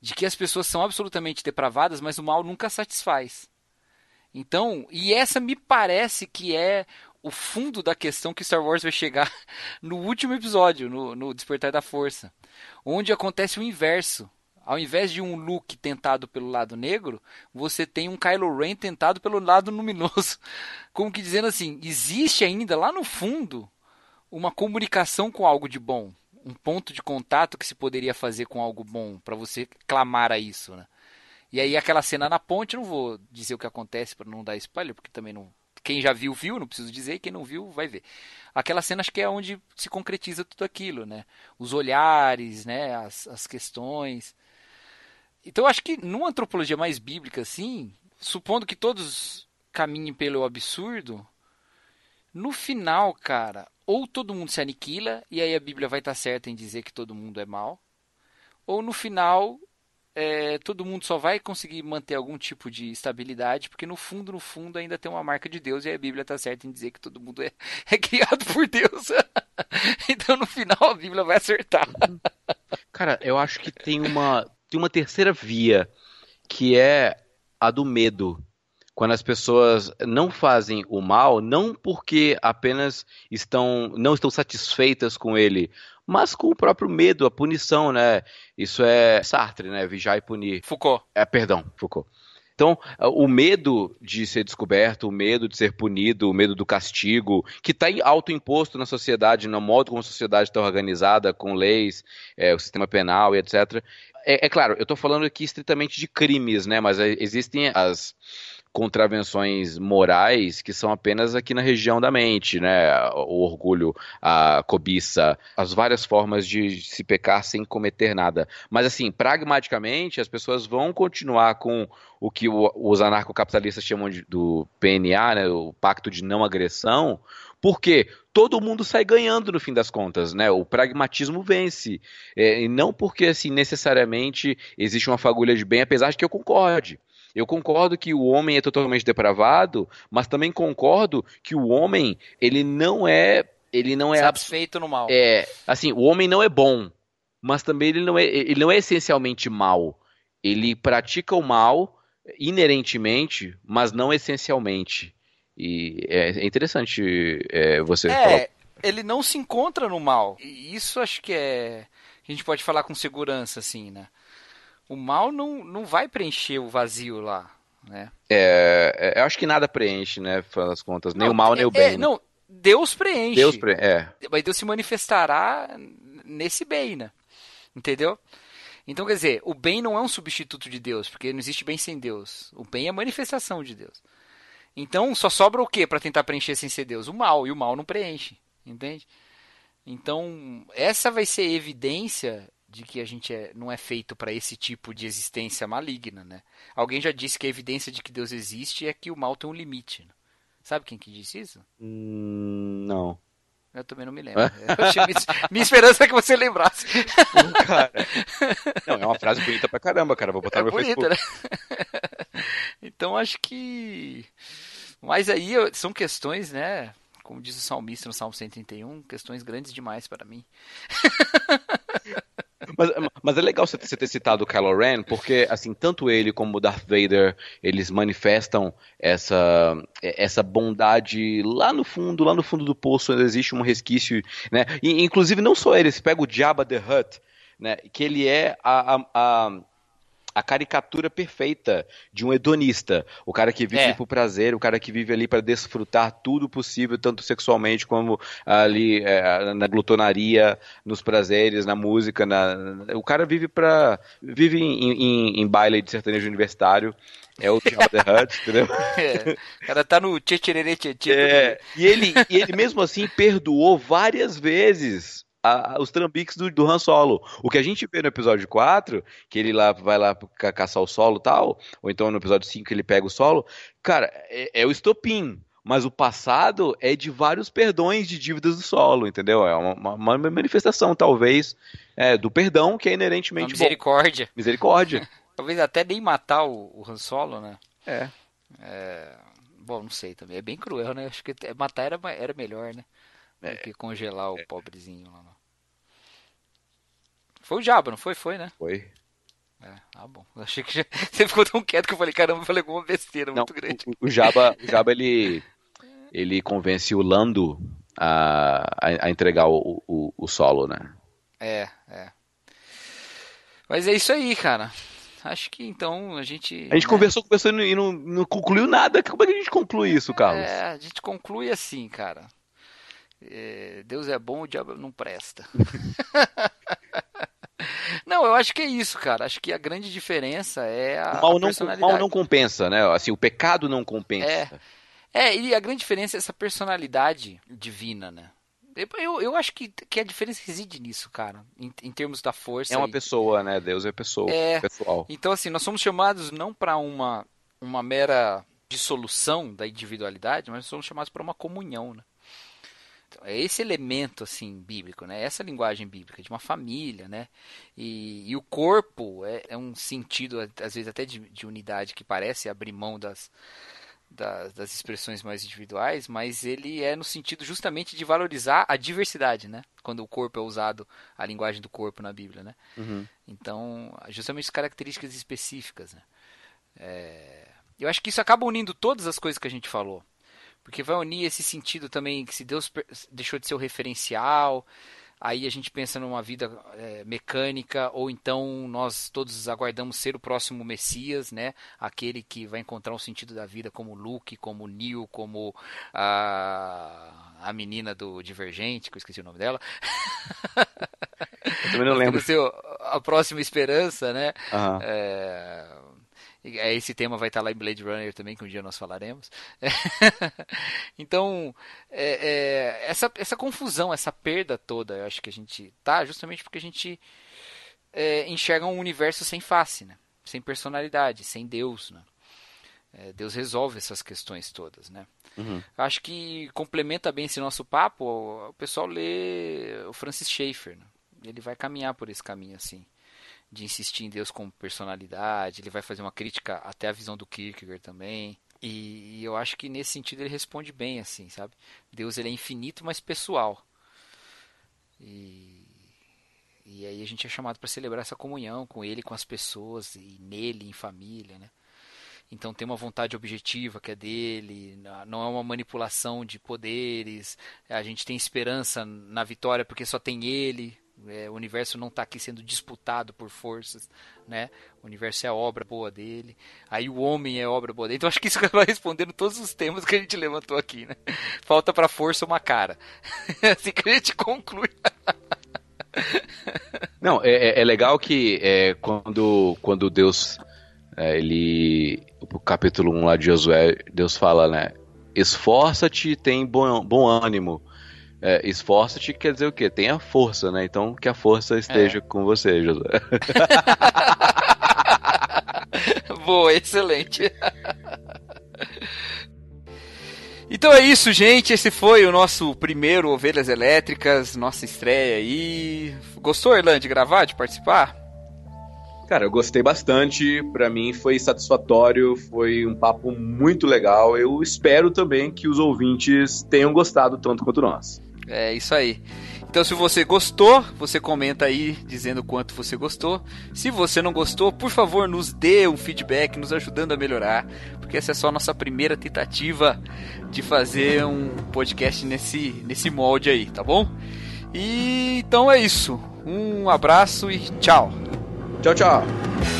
A: De que as pessoas são absolutamente depravadas, mas o mal nunca satisfaz. Então, e essa me parece que é o fundo da questão que Star Wars vai chegar no último episódio, no, no Despertar da Força, onde acontece o inverso. Ao invés de um Luke tentado pelo lado negro, você tem um Kylo Ren tentado pelo lado luminoso. Como que dizendo assim, existe ainda lá no fundo uma comunicação com algo de bom, um ponto de contato que se poderia fazer com algo bom para você clamar a isso, né? E aí aquela cena na ponte, não vou dizer o que acontece para não dar spoiler, porque também não quem já viu, viu, não preciso dizer, quem não viu, vai ver. Aquela cena acho que é onde se concretiza tudo aquilo, né? Os olhares, né? As, as questões. Então acho que numa antropologia mais bíblica, assim, supondo que todos caminhem pelo absurdo, no final, cara, ou todo mundo se aniquila, e aí a Bíblia vai estar certa em dizer que todo mundo é mal, ou no final é, todo mundo só vai conseguir manter algum tipo de estabilidade, porque no fundo, no fundo, ainda tem uma marca de Deus e a Bíblia está certa em dizer que todo mundo é, é criado por Deus. então no final a Bíblia vai acertar.
C: Cara, eu acho que tem uma, tem uma terceira via, que é a do medo quando as pessoas não fazem o mal, não porque apenas estão não estão satisfeitas com ele, mas com o próprio medo, a punição, né? Isso é Sartre, né? Vigiar e punir.
A: Foucault.
C: É, perdão, Foucault. Então, o medo de ser descoberto, o medo de ser punido, o medo do castigo, que está autoimposto na sociedade, no modo como a sociedade está organizada, com leis, é, o sistema penal e etc. É, é claro, eu estou falando aqui estritamente de crimes, né? Mas existem as contravenções morais que são apenas aqui na região da mente, né? O orgulho, a cobiça, as várias formas de se pecar sem cometer nada. Mas assim, pragmaticamente, as pessoas vão continuar com o que os anarcocapitalistas chamam de, do PNA, né? O Pacto de Não Agressão, porque todo mundo sai ganhando no fim das contas, né? O pragmatismo vence. É, e não porque assim necessariamente existe uma fagulha de bem, apesar de que eu concorde. Eu concordo que o homem é totalmente depravado, mas também concordo que o homem, ele não é. Ele não é.
A: Satisfeito no mal.
C: É. Assim, o homem não é bom, mas também ele não é, ele não é essencialmente mal. Ele pratica o mal inerentemente, mas não essencialmente. E é interessante é, você
A: é, falar. ele não se encontra no mal. E isso acho que é. A gente pode falar com segurança, assim, né? O mal não, não vai preencher o vazio lá, né?
C: É, é eu acho que nada preenche, né, das contas, nem não, o mal nem é, o bem. É,
A: né? Não, Deus preenche.
C: Deus pre é.
A: Mas Deus se manifestará nesse bem, né? Entendeu? Então, quer dizer, o bem não é um substituto de Deus, porque não existe bem sem Deus. O bem é manifestação de Deus. Então, só sobra o que para tentar preencher sem ser Deus? O mal, e o mal não preenche, entende? Então, essa vai ser evidência de que a gente é, não é feito para esse tipo de existência maligna, né? Alguém já disse que a evidência de que Deus existe é que o mal tem um limite. Né? Sabe quem que disse isso?
C: Hum, não.
A: Eu também não me lembro. minha, esperança é que você lembrasse.
C: cara. Não, é uma frase bonita pra caramba, cara. Vou botar é no meu bonita,
A: Facebook. Né? Então acho que. Mas aí são questões, né? Como diz o salmista no Salmo 131, questões grandes demais para mim.
C: Mas, mas é legal você ter citado o Kylo Ren, porque assim, tanto ele como o Darth Vader, eles manifestam essa, essa bondade lá no fundo, lá no fundo do poço, existe um resquício, né? E, inclusive não só eles, pega o Jabba the Hutt, né? Que ele é a, a a caricatura perfeita de um hedonista. O cara que vive é. por prazer, o cara que vive ali para desfrutar tudo possível, tanto sexualmente como ali é, na glutonaria, nos prazeres, na música. Na... O cara vive para vive em, em, em baile de sertanejo universitário. É o Jabba the Hutt, entendeu?
A: É, o cara tá no tchê tchê tchê tchê.
C: É, e ele, e ele mesmo assim perdoou várias vezes a, os trambiques do, do Han Solo. O que a gente vê no episódio 4, que ele lá vai lá ca caçar o solo e tal, ou então no episódio 5 ele pega o solo, cara, é, é o estopim mas o passado é de vários perdões de dívidas do solo, entendeu? É uma, uma manifestação, talvez, é, do perdão que é inerentemente uma
A: misericórdia.
C: Bom. Misericórdia.
A: talvez até nem matar o, o Han Solo, né?
C: É.
A: é. Bom, não sei também. É bem cruel, né? Acho que matar era, era melhor, né? Do é. que congelar o é. pobrezinho lá. Foi o Jabba, não foi? Foi, né?
C: Foi.
A: É, ah, bom. Eu achei que já... você ficou tão quieto que eu falei, caramba, eu falei alguma besteira não, muito grande.
C: O, o Jabba, o Jabba ele, ele convence o Lando a, a, a entregar o, o, o, solo, né?
A: É, é. Mas é isso aí, cara. Acho que então a gente.
C: A gente né? conversou, conversou e não, não, concluiu nada. Como é que a gente conclui isso, Carlos?
A: É, a gente conclui assim, cara. É, Deus é bom, o diabo não presta. não, eu acho que é isso, cara. Acho que a grande diferença é a.
C: O mal, não, o mal não compensa, né? Assim, o pecado não compensa.
A: É. É, e a grande diferença é essa personalidade divina, né? Eu, eu acho que, que a diferença reside nisso, cara, em, em termos da força.
C: É uma e... pessoa, né? Deus é pessoa, é, pessoal.
A: Então, assim, nós somos chamados não para uma, uma mera dissolução da individualidade, mas somos chamados para uma comunhão, né? Então, é esse elemento assim bíblico, né? Essa linguagem bíblica de uma família, né? E, e o corpo é, é, um sentido às vezes até de, de unidade que parece abrir mão das das, das, expressões mais individuais, mas ele é no sentido justamente de valorizar a diversidade, né? Quando o corpo é usado, a linguagem do corpo na Bíblia, né? Uhum. Então, justamente características específicas, né? É... Eu acho que isso acaba unindo todas as coisas que a gente falou, porque vai unir esse sentido também que se Deus deixou de ser o referencial, aí a gente pensa numa vida é, mecânica, ou então nós todos aguardamos ser o próximo Messias, né? Aquele que vai encontrar o sentido da vida como Luke, como Neo, como a, a menina do Divergente, que eu esqueci o nome dela.
C: Eu também não lembro.
A: a próxima esperança, né? Uhum. É, esse tema vai estar lá em Blade Runner também, que um dia nós falaremos. então, é, é, essa, essa confusão, essa perda toda, eu acho que a gente tá justamente porque a gente é, enxerga um universo sem face, né? sem personalidade, sem Deus. Né? É, Deus resolve essas questões todas. Né? Uhum. Acho que complementa bem esse nosso papo o pessoal lê o Francis Schaeffer. Né? Ele vai caminhar por esse caminho assim de insistir em Deus como personalidade, ele vai fazer uma crítica até a visão do Kierkegaard também. E, e eu acho que nesse sentido ele responde bem, assim, sabe? Deus ele é infinito, mas pessoal. E, e aí a gente é chamado para celebrar essa comunhão com ele, com as pessoas, e nele, em família, né? Então tem uma vontade objetiva que é dele, não é uma manipulação de poderes. A gente tem esperança na vitória porque só tem ele, é, o universo não está aqui sendo disputado por forças, né? O universo é obra boa dele. Aí o homem é obra boa dele. Então acho que isso vai respondendo todos os temas que a gente levantou aqui, né? Falta para força uma cara. Assim que a gente conclui.
C: Não, é, é, é legal que é, quando, quando Deus, é, ele, o capítulo 1 lá de Josué, Deus fala, né? Esforça-te e tem bom, bom ânimo é, esforça-te quer dizer o quê? Tenha força, né? Então que a força esteja é. com você, José.
A: Boa, excelente. Então é isso, gente. Esse foi o nosso primeiro Ovelhas Elétricas, nossa estreia aí. Gostou, Erlan, de gravar, de participar?
B: Cara, eu gostei bastante. Para mim foi satisfatório, foi um papo muito legal. Eu espero também que os ouvintes tenham gostado tanto quanto nós.
A: É isso aí. Então, se você gostou, você comenta aí dizendo quanto você gostou. Se você não gostou, por favor, nos dê um feedback, nos ajudando a melhorar, porque essa é só a nossa primeira tentativa de fazer um podcast nesse, nesse molde aí, tá bom? E então é isso. Um abraço e tchau.
B: Tchau, tchau.